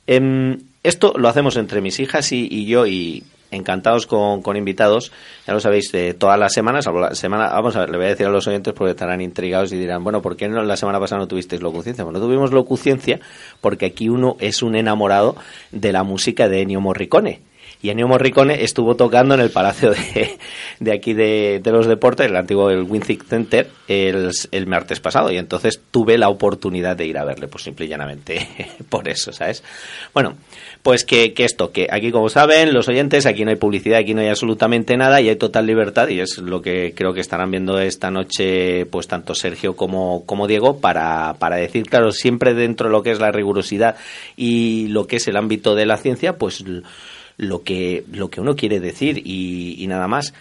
em, esto lo hacemos entre mis hijas y, yo y encantados con, invitados, ya lo sabéis, todas las semanas, la semana, vamos a ver, le voy a decir a los oyentes porque estarán intrigados y dirán, bueno, ¿por qué no, la semana pasada no tuvisteis locuciencia? Bueno, tuvimos locuciencia porque aquí uno es un enamorado de la música de Ennio Morricone y Ennio Morricone estuvo tocando en el Palacio de, de aquí de, de, los Deportes, el antiguo el Winzig Center, el, el, martes pasado. Y entonces tuve la oportunidad de ir a verle, pues simple y llanamente por eso, ¿sabes? Bueno, pues que, que, esto, que aquí como saben los oyentes, aquí no hay publicidad, aquí no hay absolutamente nada y hay total libertad y es lo que creo que estarán viendo esta noche pues tanto Sergio como, como Diego para, para decir, claro, siempre dentro de lo que es la rigurosidad y lo que es el ámbito de la ciencia, pues lo que, lo que uno quiere decir y, nada más.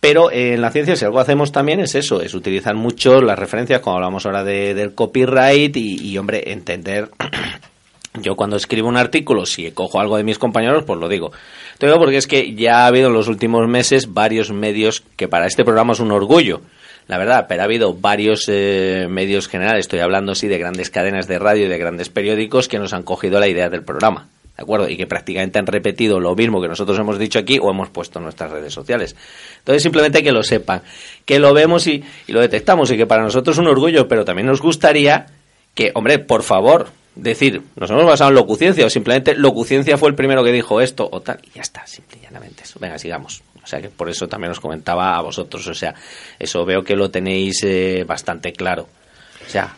Pero en la ciencia, si algo hacemos también es eso, es utilizar mucho las referencias, como hablamos ahora de, del copyright y, y, hombre, entender. Yo cuando escribo un artículo, si cojo algo de mis compañeros, pues lo digo. Te digo porque es que ya ha habido en los últimos meses varios medios que para este programa es un orgullo. La verdad, pero ha habido varios eh, medios generales, estoy hablando sí de grandes cadenas de radio y de grandes periódicos que nos han cogido la idea del programa. ¿De acuerdo? Y que prácticamente han repetido lo mismo que nosotros hemos dicho aquí o hemos puesto en nuestras redes sociales. Entonces, simplemente que lo sepan, que lo vemos y, y lo detectamos y que para nosotros es un orgullo, pero también nos gustaría que, hombre, por favor, decir, nos hemos basado en locuciencia o simplemente locuciencia fue el primero que dijo esto o tal, y ya está, simple y llanamente eso. Venga, sigamos. O sea que por eso también os comentaba a vosotros, o sea, eso veo que lo tenéis eh, bastante claro. O sea.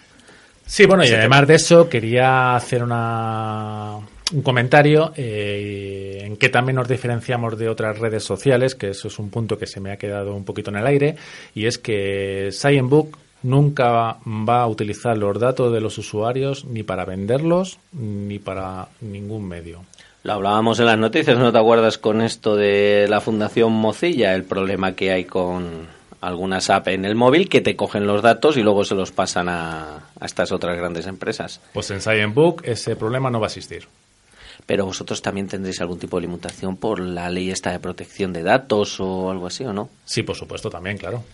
Sí, bueno, y además de eso quería hacer una, un comentario eh, en que también nos diferenciamos de otras redes sociales, que eso es un punto que se me ha quedado un poquito en el aire, y es que Scienbook nunca va a utilizar los datos de los usuarios ni para venderlos ni para ningún medio. Lo hablábamos en las noticias, ¿no te acuerdas con esto de la Fundación Mozilla, el problema que hay con algunas apps en el móvil que te cogen los datos y luego se los pasan a, a estas otras grandes empresas? Pues en Scienbook ese problema no va a existir. Pero vosotros también tendréis algún tipo de limitación por la ley esta de protección de datos o algo así, ¿o no? Sí, por supuesto, también, claro.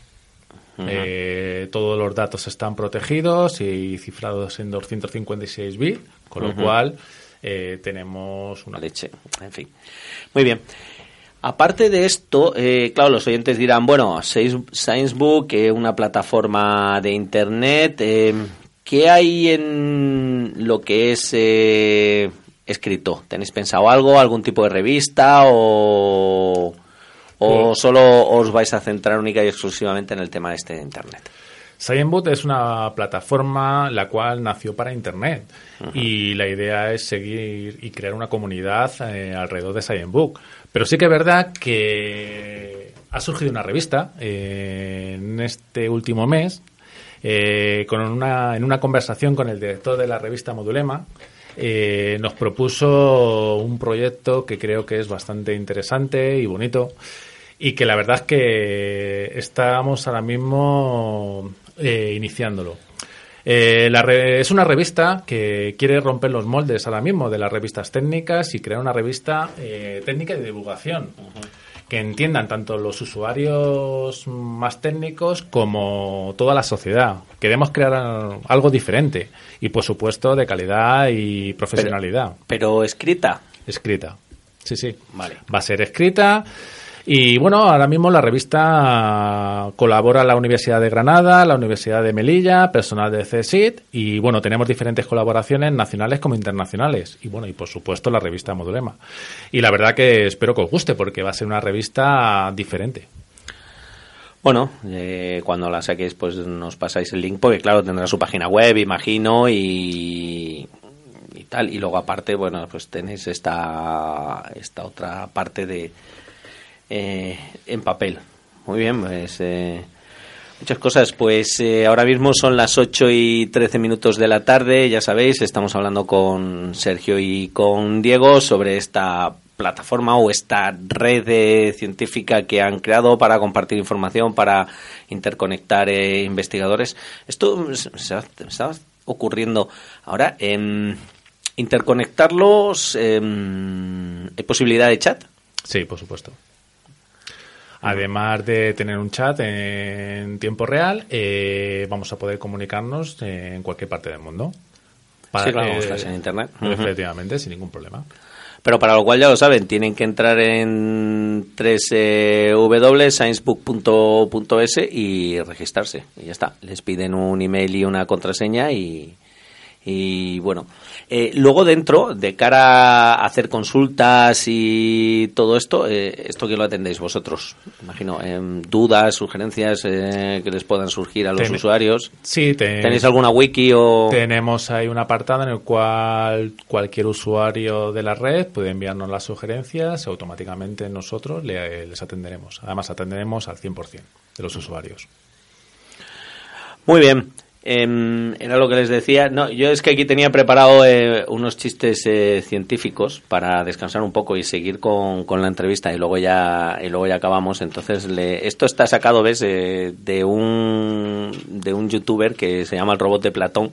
Uh -huh. eh, todos los datos están protegidos y cifrados en 256 bits, con lo uh -huh. cual eh, tenemos una leche. En fin. Muy bien. Aparte de esto, eh, claro, los oyentes dirán, bueno, ScienceBook, eh, una plataforma de Internet, eh, ¿qué hay en lo que es eh, escrito? ¿Tenéis pensado algo, algún tipo de revista o, o sí. solo os vais a centrar única y exclusivamente en el tema este de Internet? ScienceBoot es una plataforma la cual nació para Internet uh -huh. y la idea es seguir y crear una comunidad eh, alrededor de ScienceBook. Pero sí que es verdad que ha surgido una revista eh, en este último mes eh, con una, en una conversación con el director de la revista Modulema. Eh, nos propuso un proyecto que creo que es bastante interesante y bonito y que la verdad es que estamos ahora mismo eh, iniciándolo. Eh, es una revista que quiere romper los moldes ahora mismo de las revistas técnicas y crear una revista eh, técnica de divulgación. Que entiendan tanto los usuarios más técnicos como toda la sociedad. Queremos crear algo diferente y, por supuesto, de calidad y profesionalidad. Pero, pero escrita. Escrita. Sí, sí. Vale. Va a ser escrita. Y bueno, ahora mismo la revista colabora la Universidad de Granada, la Universidad de Melilla, personal de CSIT y bueno, tenemos diferentes colaboraciones nacionales como internacionales. Y bueno, y por supuesto la revista Modulema. Y la verdad que espero que os guste porque va a ser una revista diferente. Bueno, eh, cuando la saquéis pues nos pasáis el link porque claro, tendrá su página web, imagino, y, y tal. Y luego aparte, bueno, pues tenéis esta, esta otra parte de eh, en papel. Muy bien, pues eh, muchas cosas. Pues eh, ahora mismo son las 8 y 13 minutos de la tarde, ya sabéis, estamos hablando con Sergio y con Diego sobre esta plataforma o esta red científica que han creado para compartir información, para interconectar eh, investigadores. Esto se, ocurriendo ahora. Eh, interconectarlos, ¿hay posibilidad de chat? Sí, por supuesto. Además de tener un chat en tiempo real, eh, vamos a poder comunicarnos en cualquier parte del mundo. Para, sí, claro, eh, en internet. Efectivamente, uh -huh. sin ningún problema. Pero para lo cual ya lo saben, tienen que entrar en 3w.sciencebook.es y registrarse. Y ya está. Les piden un email y una contraseña y, y bueno, eh, luego dentro, de cara a hacer consultas y todo esto, eh, ¿esto que lo atendéis vosotros? Imagino, em, dudas, sugerencias eh, que les puedan surgir a los usuarios. Sí, ¿tenéis alguna wiki o...? Tenemos ahí un apartado en el cual cualquier usuario de la red puede enviarnos las sugerencias y automáticamente nosotros les atenderemos. Además, atenderemos al 100% de los usuarios. Muy bien. Em, era lo que les decía. No, yo es que aquí tenía preparado eh, unos chistes eh, científicos para descansar un poco y seguir con, con, la entrevista y luego ya y luego ya acabamos. Entonces, le, esto está sacado, ves, eh, de un de un youtuber que se llama el robot de Platón.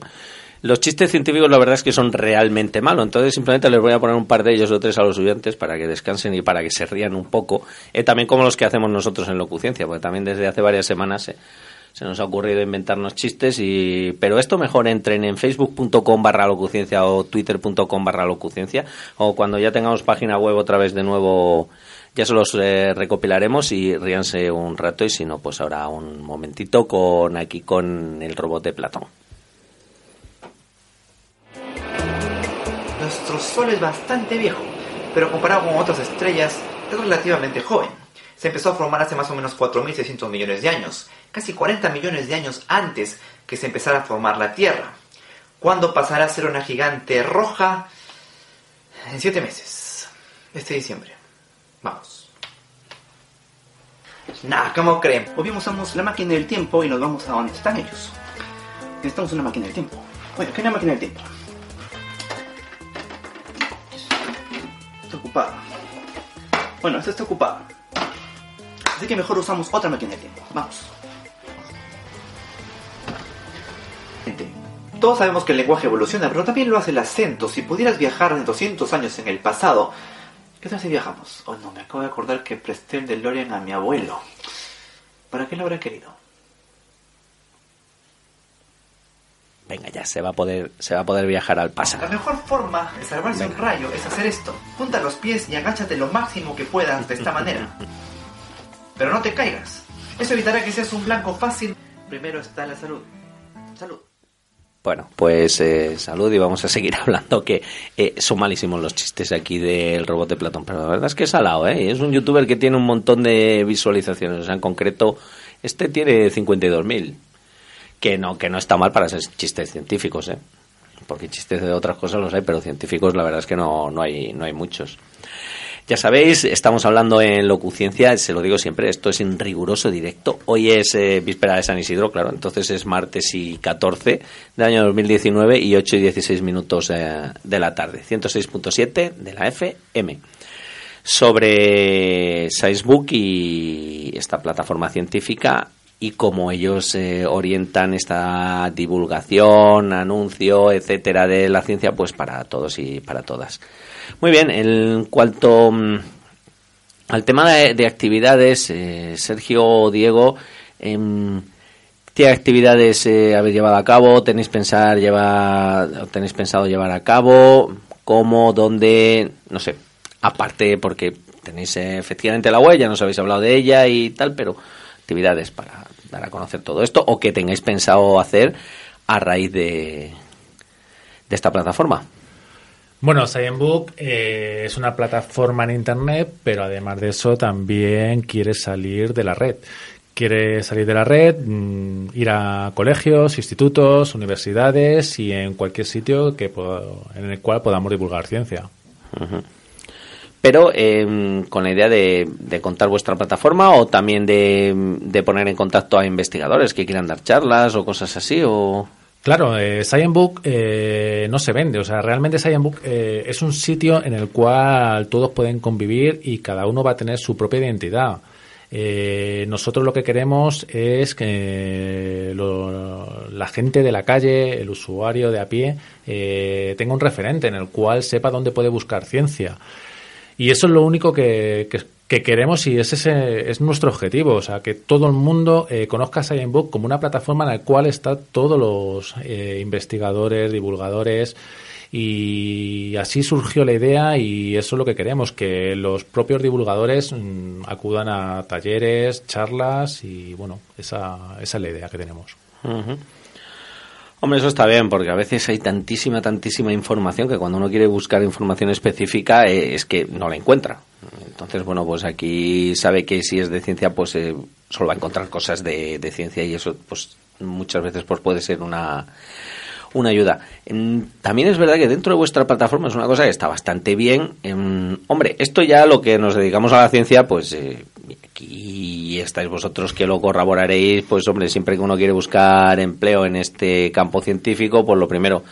Los chistes científicos, la verdad es que son realmente malos. Entonces, simplemente les voy a poner un par de ellos o tres a los oyentes para que descansen y para que se rían un poco. también como los que hacemos nosotros en Locuciencia, porque también desde hace varias semanas se nos ha ocurrido inventarnos chistes y pero esto mejor entren en facebook.com barra locuciencia o twitter.com barra locuciencia o cuando ya tengamos página web otra vez de nuevo ya se los eh, recopilaremos y ríanse un rato y si no pues ahora un momentito con aquí con el robot de Platón. Nuestro sol es bastante viejo pero comparado con otras estrellas es relativamente joven se empezó a formar hace más o menos 4.600 millones de años, casi 40 millones de años antes que se empezara a formar la Tierra. ¿Cuándo pasará a ser una gigante roja? En 7 meses, este diciembre. Vamos. Nah, ¿cómo creen? Hoy usamos la máquina del tiempo y nos vamos a donde están ellos. Necesitamos una máquina del tiempo. Bueno, ¿qué es una máquina del tiempo? Está ocupada. Bueno, esta está ocupada. Así que mejor usamos otra máquina de tiempo. Vamos. Todos sabemos que el lenguaje evoluciona, pero también lo hace el acento. Si pudieras viajar de 200 años en el pasado, ¿qué tal si viajamos? Oh no, me acabo de acordar que presté el DeLorean a mi abuelo. ¿Para qué lo habrá querido? Venga ya, se va a poder, se va a poder viajar al pasado. La mejor forma de salvarse un rayo es hacer esto. Junta los pies y agáchate lo máximo que puedas de esta manera. Pero no te caigas. Eso evitará que seas un blanco fácil. Primero está la salud. Salud. Bueno, pues eh, salud y vamos a seguir hablando que eh, son malísimos los chistes aquí del robot de Platón, pero la verdad es que es salado, ¿eh? Es un youtuber que tiene un montón de visualizaciones, o sea, en concreto este tiene 52.000, que no, que no está mal para ser chistes científicos, ¿eh? Porque chistes de otras cosas los hay, pero científicos la verdad es que no, no, hay, no hay muchos. Ya sabéis, estamos hablando en Locuciencia, se lo digo siempre, esto es en riguroso directo. Hoy es eh, víspera de San Isidro, claro, entonces es martes y 14 del año 2019 y 8 y 16 minutos eh, de la tarde, 106.7 de la FM. Sobre Facebook y esta plataforma científica y cómo ellos eh, orientan esta divulgación, anuncio, etcétera, de la ciencia, pues para todos y para todas. Muy bien, en cuanto mm, al tema de, actividades, eh, Sergio Diego, em, ¿qué actividades eh, habéis llevado a cabo? ¿Tenéis, pensar, llevar, ¿Tenéis pensado llevar a cabo? ¿Cómo? ¿Dónde? No sé. Aparte, porque tenéis eh, efectivamente la web, ya nos habéis hablado de ella y tal, pero actividades para dar a conocer todo esto o que tengáis pensado hacer a raíz de, de esta plataforma. Bueno, Scienbook eh, es una plataforma en Internet, pero además de eso también quiere salir de la red. Quiere salir de la red, mm, ir a colegios, institutos, universidades y en cualquier sitio que en el cual podamos divulgar ciencia. Pero em, con la idea de, contar vuestra plataforma o también de poner en contacto a investigadores que quieran dar charlas o cosas así o... Claro, eh, Science eh, no se vende, o sea, realmente Science eh, es un sitio en el cual todos pueden convivir y cada uno va a tener su propia identidad. Eh, nosotros lo que queremos es que la gente de la calle, el usuario de a pie, tenga un referente en el cual sepa dónde puede buscar ciencia. Y eso es lo único que, que queremos y ese es nuestro objetivo, o sea, que todo el mundo eh, conozca Book como una plataforma en la cual están todos los eh, investigadores, divulgadores Y así surgió la idea y eso es lo que queremos, que los propios divulgadores mm, acudan a talleres, charlas y bueno, esa, esa es la idea que tenemos. Hombre, eso está bien, porque a veces hay tantísima, tantísima información que cuando uno quiere buscar información específica eh, es que no la encuentra. Entonces, bueno, pues aquí sabe que si es de ciencia, pues eh, solo va a encontrar cosas de, de ciencia y eso, pues muchas veces pues puede ser una, una ayuda. También es verdad que dentro de vuestra plataforma es una cosa que está bastante bien. Hombre, esto ya lo que nos dedicamos a la ciencia, pues aquí estáis vosotros que lo corroboraréis, pues hombre, siempre que uno quiere buscar empleo en este campo científico, pues lo primero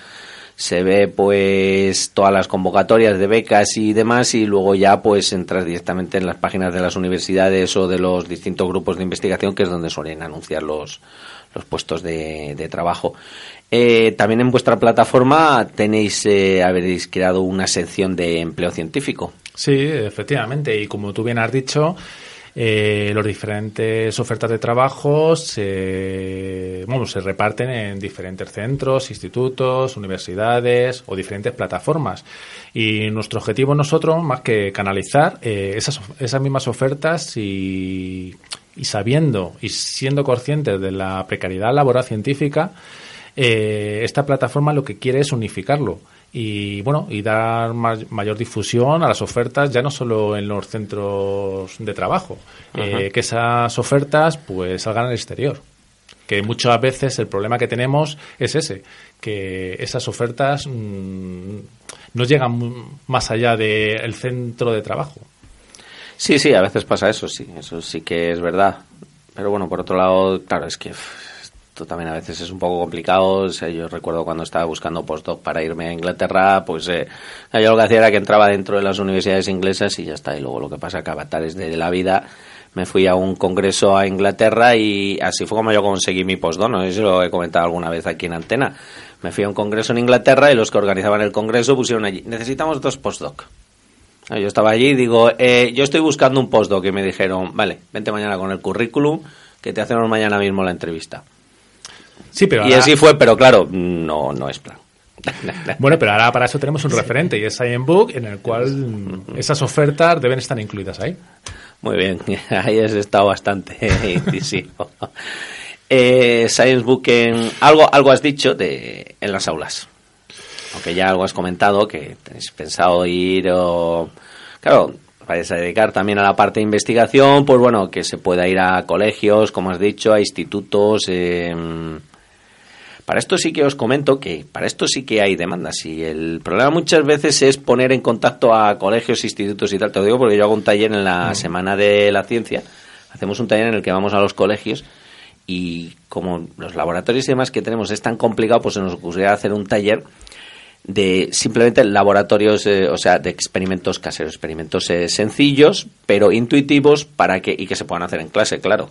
se ve pues todas las convocatorias de becas y demás y luego ya pues entras directamente en las páginas de las universidades o de los distintos grupos de investigación que es donde suelen anunciar los, los puestos de, de trabajo. Eh, también en vuestra plataforma tenéis, eh, habéis creado una sección de empleo científico. Sí, efectivamente. Y como tú bien has dicho, eh, los diferentes ofertas de trabajo se, bueno, se reparten en diferentes centros, institutos, universidades o diferentes plataformas. Y nuestro objetivo nosotros, más que canalizar esas, esas mismas ofertas y, y sabiendo y siendo conscientes de la precariedad laboral científica, eh, esta plataforma lo que quiere es unificarlo y bueno y dar mayor difusión a las ofertas ya no solo en los centros de trabajo eh, que esas ofertas pues salgan al exterior. Que muchas veces el problema que tenemos es ese que esas ofertas mm, no llegan más allá del centro de trabajo. Sí sí a veces pasa eso sí eso sí que es verdad. Pero bueno por otro lado claro es que esto también a veces es un poco complicado. yo recuerdo cuando estaba buscando postdoc para irme a Inglaterra, pues eh, yo lo que hacía era que entraba dentro de las universidades inglesas y ya está. Y luego lo que pasa que avatares de la vida me fui a un congreso a Inglaterra y así fue como yo conseguí mi postdoc. No sé si lo he comentado alguna vez aquí en Antena. Me fui a un congreso en Inglaterra y los que organizaban el congreso pusieron allí, necesitamos dos postdoc. Yo estaba allí y digo, eh, yo estoy buscando un postdoc y me dijeron, vale, vente mañana con el currículum que te hacemos mañana mismo la entrevista y así fue, pero claro, no, no es plan. Bueno, pero ahora para eso tenemos un referente y es Book en el cual esas ofertas deben estar incluidas ahí. Muy bien, ahí has estado bastante incisivo. eh, Book en algo, algo has dicho de en las aulas. Aunque ya algo has comentado que tenéis pensado ir o claro, vais a dedicar también a la parte de investigación, pues bueno, que se pueda ir a colegios, como has dicho, a institutos, eh, para esto sí que os comento que para esto sí que hay demandas y el problema muchas veces es poner en contacto a colegios, institutos y tal. Te lo digo porque yo hago un taller en la mm. Semana de la Ciencia. Hacemos un taller en el que vamos a los colegios y como los laboratorios y demás que tenemos es tan complicado, pues se nos ocurriría hacer un taller de simplemente laboratorios, eh, o sea, de experimentos caseros, experimentos eh, sencillos, pero intuitivos para que y que se puedan hacer en clase, claro.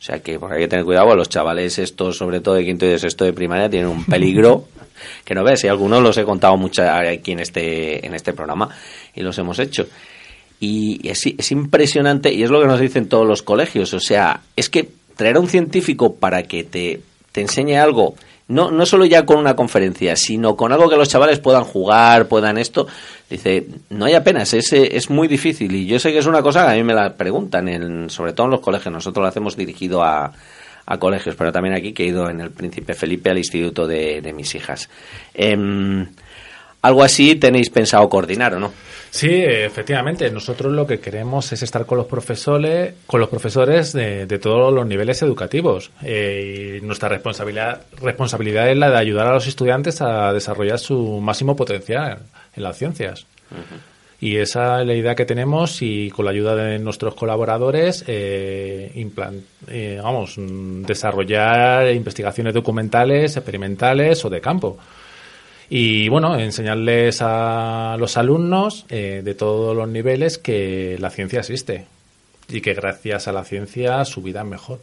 O sea que hay que tener cuidado, los chavales estos, sobre todo de quinto y de sexto de primaria, tienen un peligro que no ves, y algunos los he contado mucho aquí en este, en este programa y los hemos hecho. Y, es, es impresionante, y es lo que nos dicen todos los colegios, o sea, es que traer a un científico para que te, te enseñe algo no, no solo ya con una conferencia, sino con algo que los chavales puedan jugar, puedan esto. Dice, no hay apenas, es, es muy difícil. Y yo sé que es una cosa a mí me la preguntan, en, sobre todo en los colegios. Nosotros lo hacemos dirigido a, a colegios, pero también aquí que he ido en el Príncipe Felipe al instituto de, de mis hijas. Em, algo así tenéis pensado coordinar, ¿o no? Sí, efectivamente. Nosotros lo que queremos es estar con los profesores, con los profesores de, todos los niveles educativos. Eh, y nuestra responsabilidad, responsabilidad es la de ayudar a los estudiantes a desarrollar su máximo potencial en las ciencias. Y esa es la idea que tenemos y con la ayuda de nuestros colaboradores, eh, eh, vamos, desarrollar investigaciones documentales, experimentales o de campo y bueno, enseñarles a los alumnos eh, de todos los niveles que la ciencia existe y que gracias a la ciencia su vida es mejor.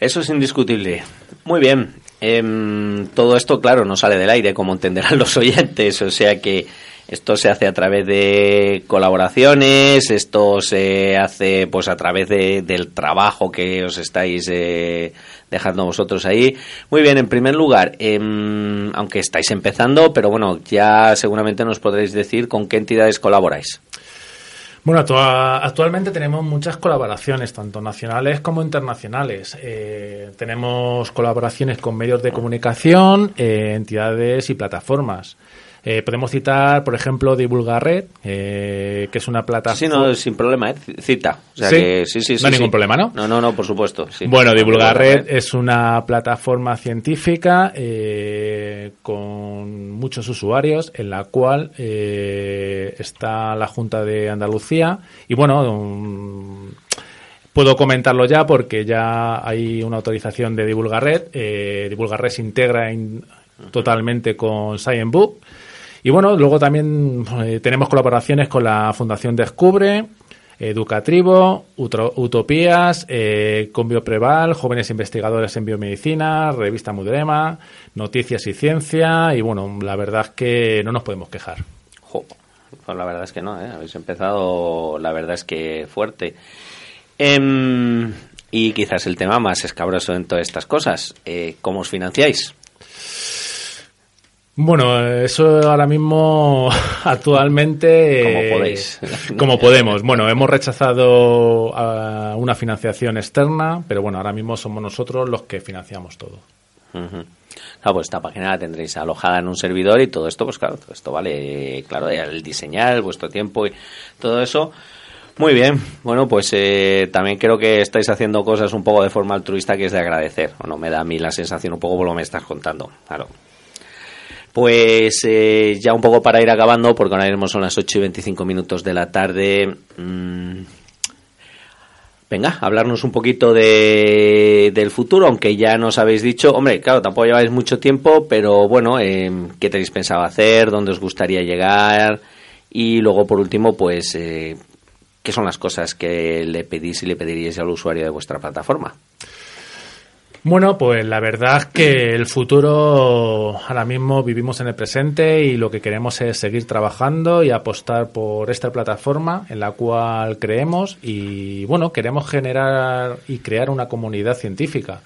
Eso es indiscutible. Muy bien. Em, todo esto, claro, no sale del aire, como entenderán los oyentes. O sea que esto se hace a través de colaboraciones, esto se hace pues a través de, del trabajo que os estáis eh, dejadnos vosotros ahí. Muy bien, en primer lugar, em, aunque estáis empezando, pero bueno, ya seguramente nos podréis decir con qué entidades colaboráis. Bueno, actua- actualmente tenemos muchas colaboraciones, tanto nacionales como internacionales. Eh, tenemos colaboraciones con medios de comunicación, eh, entidades y plataformas. Eh, podemos citar, por ejemplo, Divulgared, eh, que es una Sí, plataforma. no, sin problema, ¿eh? Cita. O sea ¿Sí? que sí, sí, sí. No hay sí. ningún problema, ¿no? No, no, no, por supuesto. sí. Bueno, Divulgared Divulgared. es una plataforma científica eh, con muchos usuarios en la cual eh, está la Junta de Andalucía y bueno, mm, puedo comentarlo ya porque ya hay una autorización de Divulgared. Eh, Divulgared se integra in- totalmente con ScienceBook. Y bueno, luego también eh, tenemos colaboraciones con la Fundación Descubre, Educatribo, Utro- Utopías, eh, con Biopreval, Jóvenes Investigadores en Biomedicina, Revista Mudrema, Noticias y Ciencia, y bueno, la verdad es que no nos podemos quejar. Pues la verdad es que no, ¿eh? habéis empezado, la verdad es que fuerte. Em, y quizás el tema más escabroso en todas estas cosas, eh, ¿cómo os financiáis? Bueno, eso ahora mismo actualmente... Como podéis. Como podemos. Bueno, hemos rechazado una financiación externa, pero bueno, ahora mismo somos nosotros los que financiamos todo. Ujú. Claro, pues esta página la tendréis alojada en un servidor y todo esto, pues claro, todo esto vale, claro, el diseñar, vuestro tiempo y todo eso. Muy bien, bueno, pues eh, también creo que estáis haciendo cosas un poco de forma altruista que es de agradecer. Bueno, me da a mí la sensación un poco por lo que me estás contando, claro. Pues eh, ya un poco para ir acabando, porque ahora mismo son las 8 y 25 minutos de la tarde. mm, Venga, hablarnos un poquito de, del futuro, aunque ya nos habéis dicho, hombre, claro, tampoco lleváis mucho tiempo, pero bueno, eh, ¿qué tenéis pensado hacer? ¿Dónde os gustaría llegar? Y luego, por último, pues, eh, ¿qué son las cosas que le pedís y le pediríais al usuario de vuestra plataforma? Bueno, pues la verdad que el futuro ahora mismo vivimos en el presente y lo que queremos es seguir trabajando y apostar por esta plataforma en la cual creemos y bueno, queremos generar y crear una comunidad científica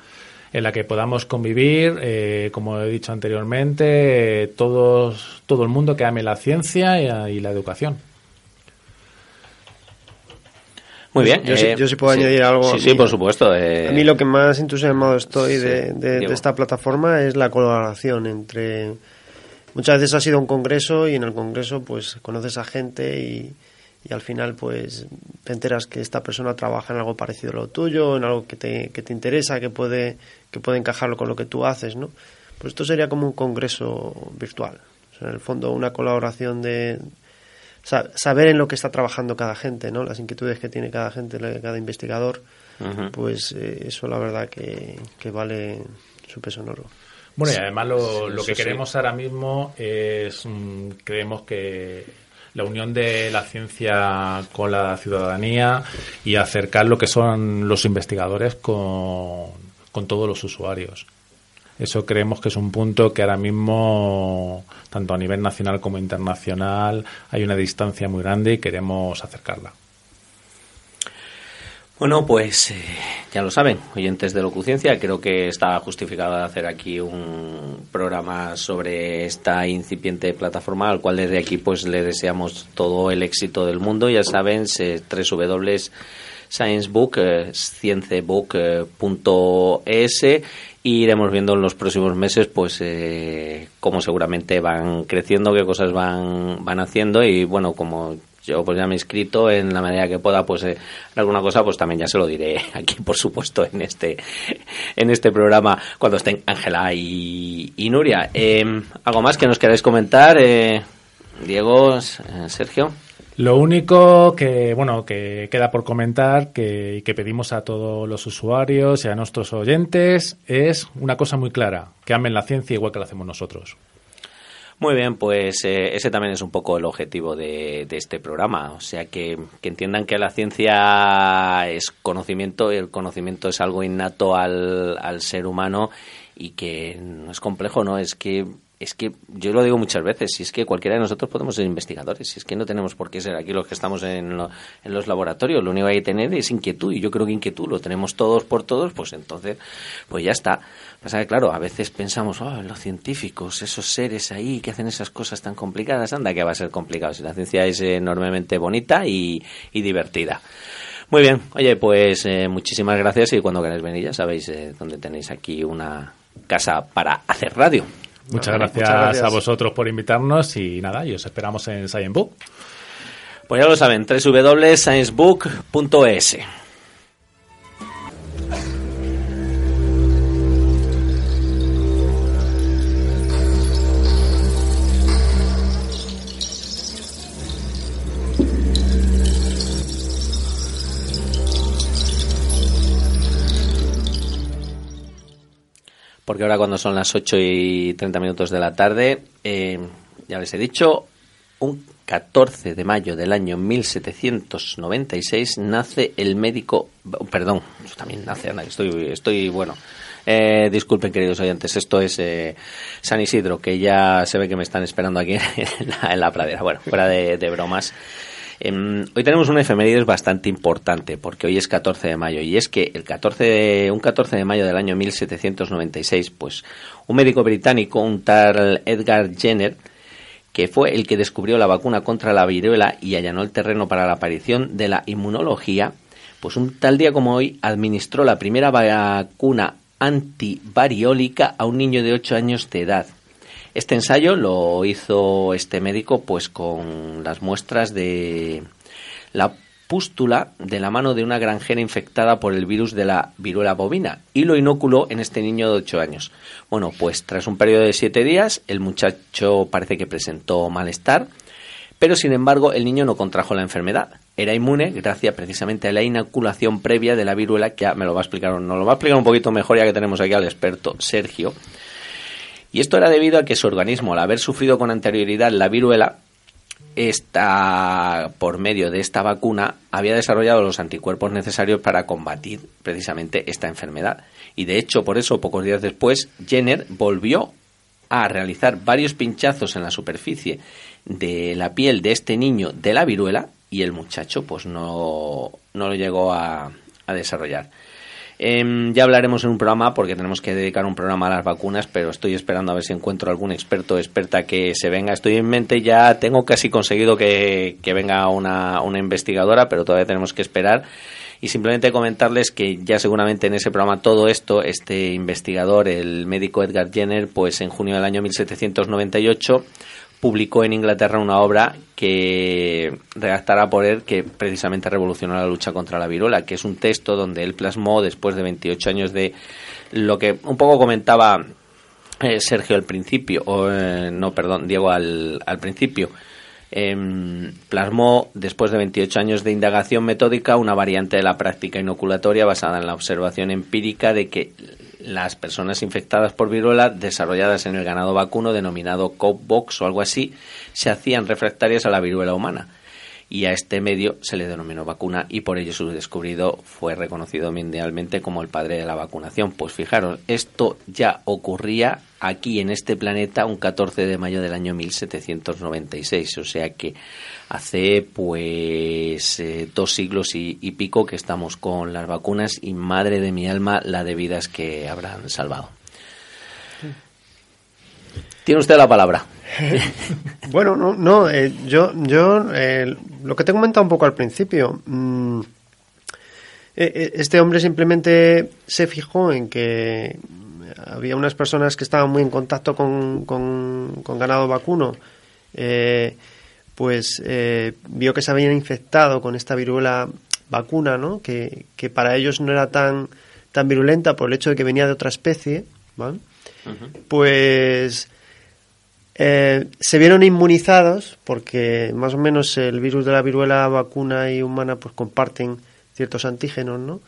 en la que podamos convivir, eh, como he dicho anteriormente, todos, todo el mundo que ame la ciencia y la educación. Muy bien. Yo sí- eh, yo sí puedo añadir algo Sí, sí, mí. por supuesto. eh, A mí lo que más entusiasmado estoy de, Sí, de- de Diego. esta plataforma es la colaboración entre... Muchas veces ha sido un congreso y en el congreso pues conoces a gente y, y al final pues te enteras que esta persona trabaja en algo parecido a lo tuyo, en algo que te, que te interesa, que puede, que puede encajarlo con lo que tú haces, ¿no? Pues esto sería como un congreso virtual. O sea, en el fondo una colaboración de, saber en lo que está trabajando cada gente, ¿no? Las inquietudes que tiene cada gente, cada investigador, pues eh, eso la verdad que, que vale su peso en oro. Bueno, y además lo, Sí, lo eso que sí. queremos ahora mismo es, mm, creemos que la unión de la ciencia con la ciudadanía y acercar lo que son los investigadores con, con todos los usuarios. Eso creemos que es un punto que ahora mismo, tanto a nivel nacional como internacional, hay una distancia muy grande y queremos acercarla. Bueno, pues eh, ya lo saben, oyentes de Locuciencia, creo que está justificado hacer aquí un programa sobre esta incipiente plataforma, al cual desde aquí pues le deseamos todo el éxito del mundo. Ya saben, se, www.sciencebook, eh, y iremos viendo en los próximos meses pues eh, cómo seguramente van creciendo, qué cosas van, van haciendo y bueno, como yo pues ya me he inscrito en la medida que pueda pues eh, alguna cosa pues también ya se lo diré aquí por supuesto en este en este programa cuando estén Ángela y, Nuria. Eh, algo más que nos queráis comentar eh, Diego Sergio Lo único que, bueno, que queda por comentar que, y que pedimos a todos los usuarios y a nuestros oyentes es una cosa muy clara, que amen la ciencia igual que la hacemos nosotros. Muy bien, pues eh, ese también es un poco el objetivo de, de este programa. O sea, que, que entiendan que la ciencia es conocimiento y el conocimiento es algo innato al, al ser humano y que no es complejo, ¿no? Es que es que yo lo digo muchas veces, si es que cualquiera de nosotros podemos ser investigadores, si es que no tenemos por qué ser aquí los que estamos en, los laboratorios, lo único que hay que tener es inquietud y yo creo que inquietud lo tenemos todos por todos, pues entonces, pues ya está. Pasa que claro, a veces pensamos, oh, los científicos, esos seres ahí que hacen esas cosas tan complicadas, anda que va a ser complicado, si la ciencia es enormemente bonita y, divertida. Muy bien, oye, pues eh, muchísimas gracias y cuando queráis venir ya sabéis eh, dónde tenéis aquí una casa para hacer radio. Muchas, gracias a vosotros por invitarnos y nada, y os esperamos en Sciencebook. Pues ya lo saben, www.sciencebook.es. porque ahora cuando son las 8 y 30 minutos de la tarde, eh, ya les he dicho, un 14 de mayo del año 1796 nace el médico, perdón, también nace, estoy, estoy bueno. Eh, disculpen, queridos oyentes, esto es eh, San Isidro, que ya se ve que me están esperando aquí en la, pradera. Bueno, fuera de bromas. Em, hoy tenemos una efemérides bastante importante porque hoy es 14 de mayo y es que el 14 un 14 de mayo del año 1796, pues un médico británico, un tal Edgar Jenner, que fue el que descubrió la vacuna contra la viruela y allanó el terreno para la aparición de la inmunología, pues un tal día como hoy administró la primera vacuna antivariólica a un niño de 8 años de edad. Este ensayo lo hizo este médico pues con las muestras de la pústula de la mano de una granjera infectada por el virus de la viruela bovina y lo inoculó en este niño de 8 años. Bueno, pues tras un periodo de 7 días el muchacho parece que presentó malestar, pero sin embargo el niño no contrajo la enfermedad. Era inmune gracias precisamente a la inoculación previa de la viruela, que ya me lo va a explicar, nos lo va a explicar un poquito mejor ya que tenemos aquí al experto Sergio. Y esto era debido a que su organismo, al haber sufrido con anterioridad la viruela, esta, por medio de esta vacuna, había desarrollado los anticuerpos necesarios para combatir precisamente esta enfermedad. Y de hecho, por eso, pocos días después, Jenner volvió a realizar varios pinchazos en la superficie de la piel de este niño de la viruela y el muchacho pues no, no lo llegó a, a desarrollar. Em, ya hablaremos en un programa porque tenemos que dedicar un programa a las vacunas, pero estoy esperando a ver si encuentro algún experto o experta que se venga. Estoy en mente, ya tengo casi conseguido que, venga una, una investigadora, pero todavía tenemos que esperar. Y simplemente comentarles que ya seguramente en ese programa todo esto, este investigador, el médico Edgar Jenner, pues en junio del año 1798 publicó en Inglaterra una obra que redactará por él que precisamente revolucionó la lucha contra la viruela, que es un texto donde él plasmó después de 28 años de lo que un poco comentaba eh, Sergio al principio, o eh, no, perdón, Diego al, al principio. Em, plasmó, después de 28 años de indagación metódica, una variante de la práctica inoculatoria basada en la observación empírica de que las personas infectadas por viruela desarrolladas en el ganado vacuno denominado cowpox o algo así se hacían refractarias a la viruela humana y a este medio se le denominó vacuna y por ello su descubrido fue reconocido mundialmente como el padre de la vacunación. Pues fijaros, esto ya ocurría aquí en este planeta un 14 de mayo del año 1796, o sea que hace pues eh, dos siglos y, pico que estamos con las vacunas y madre de mi alma la de vidas que habrán salvado. Tiene usted la palabra. bueno, no, no eh, yo, yo eh, lo que te he comentado un poco al principio, mm, este hombre simplemente se fijó en que había unas personas que estaban muy en contacto con, con, ganado vacuno, pues vio que se habían infectado con esta viruela vacuna, ¿no? Que, que, para ellos no era tan, tan virulenta por el hecho de que venía de otra especie, ¿vale? Pues eh, se vieron inmunizados porque más o menos el virus de la viruela vacuna y humana pues comparten ciertos antígenos, ¿no?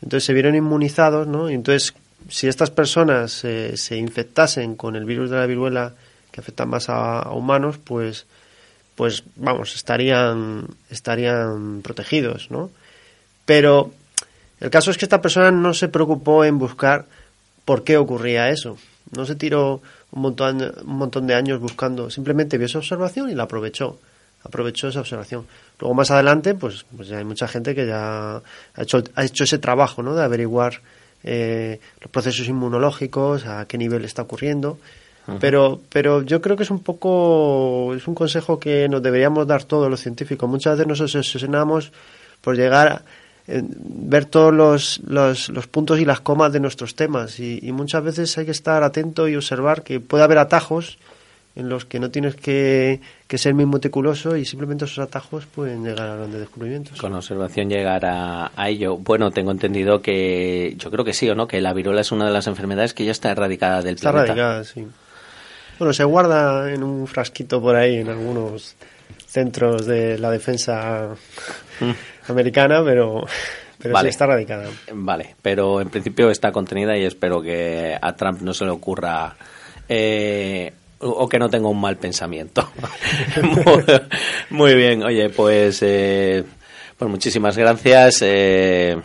Entonces se vieron inmunizados, ¿no? Y entonces si estas personas eh, se infectasen con el virus de la viruela que afecta más a, humanos, pues pues vamos, estarían estarían protegidos, ¿no? Pero el caso es que esta persona no se preocupó en buscar por qué ocurría eso. No se tiró un montón, un montón de años buscando. Simplemente vio esa observación y la aprovechó. Aprovechó esa observación. Luego más adelante, pues, pues ya hay mucha gente que ya ha hecho, ha hecho ese trabajo, ¿no? De averiguar eh, los procesos inmunológicos, a qué nivel está ocurriendo. Pero, pero yo creo que es un poco, es un consejo que nos deberíamos dar todos los científicos. Muchas veces nos obsesionamos por llegar eh, ver todos los, los, los, puntos y las comas de nuestros temas y, y, muchas veces hay que estar atento y observar que puede haber atajos en los que no tienes que, que ser muy meticuloso y simplemente esos atajos pueden llegar a grandes descubrimientos. Con observación llegar a, a, ello. Bueno, tengo entendido que yo creo que sí o no, que la viruela es una de las enfermedades que ya está erradicada del está planeta. Está erradicada, sí. Bueno, se guarda en un frasquito por ahí en algunos centros de la defensa mm. americana, pero, pero vale. sí está radicada. Vale, pero en principio está contenida y espero que a Trump no se le ocurra eh, o que no tenga un mal pensamiento. muy, muy, bien, oye, pues, eh, pues muchísimas gracias. Eh,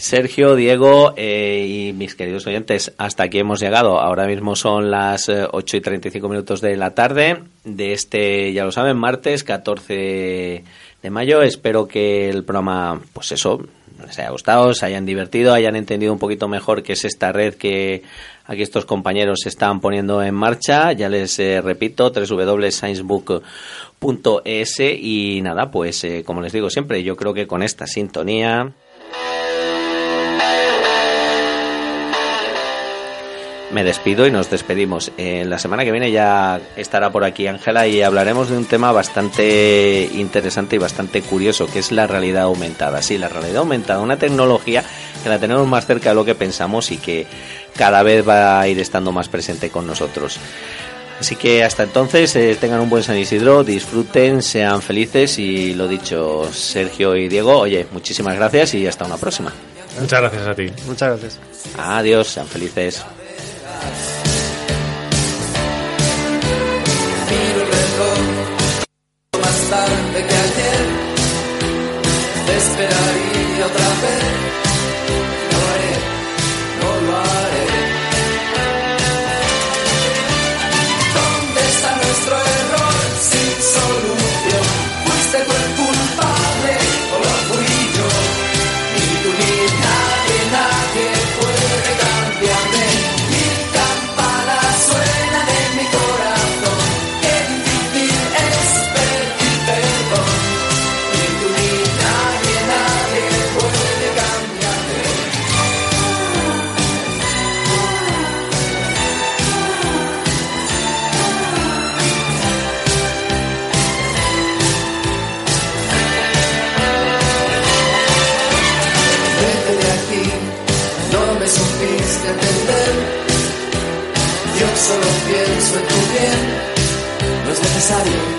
Sergio, Diego eh, y mis queridos oyentes, hasta aquí hemos llegado. Ahora mismo son las eh, 8 y 35 minutos de la tarde de este, ya lo saben, martes 14 de mayo. Espero que el programa, pues eso, les haya gustado, se hayan divertido, hayan entendido un poquito mejor qué es esta red que aquí estos compañeros están poniendo en marcha. Ya les eh, repito, www.sciencebook.es y nada, pues eh, como les digo siempre, yo creo que con esta sintonía... me despido y nos despedimos. Eh, la semana que viene ya estará por aquí Ángela y hablaremos de un tema bastante interesante y bastante curioso, que es la realidad aumentada. Sí, la realidad aumentada, una tecnología que la tenemos más cerca de lo que pensamos y que cada vez va a ir estando más presente con nosotros. Así que hasta entonces eh, tengan un buen San Isidro, disfruten, sean felices y lo dicho, Sergio y Diego, oye, muchísimas gracias y hasta una próxima. Muchas gracias a ti. Muchas gracias. Adiós, sean felices. Miro el reloj más tarde que ayer. Te esperaría otra vez. No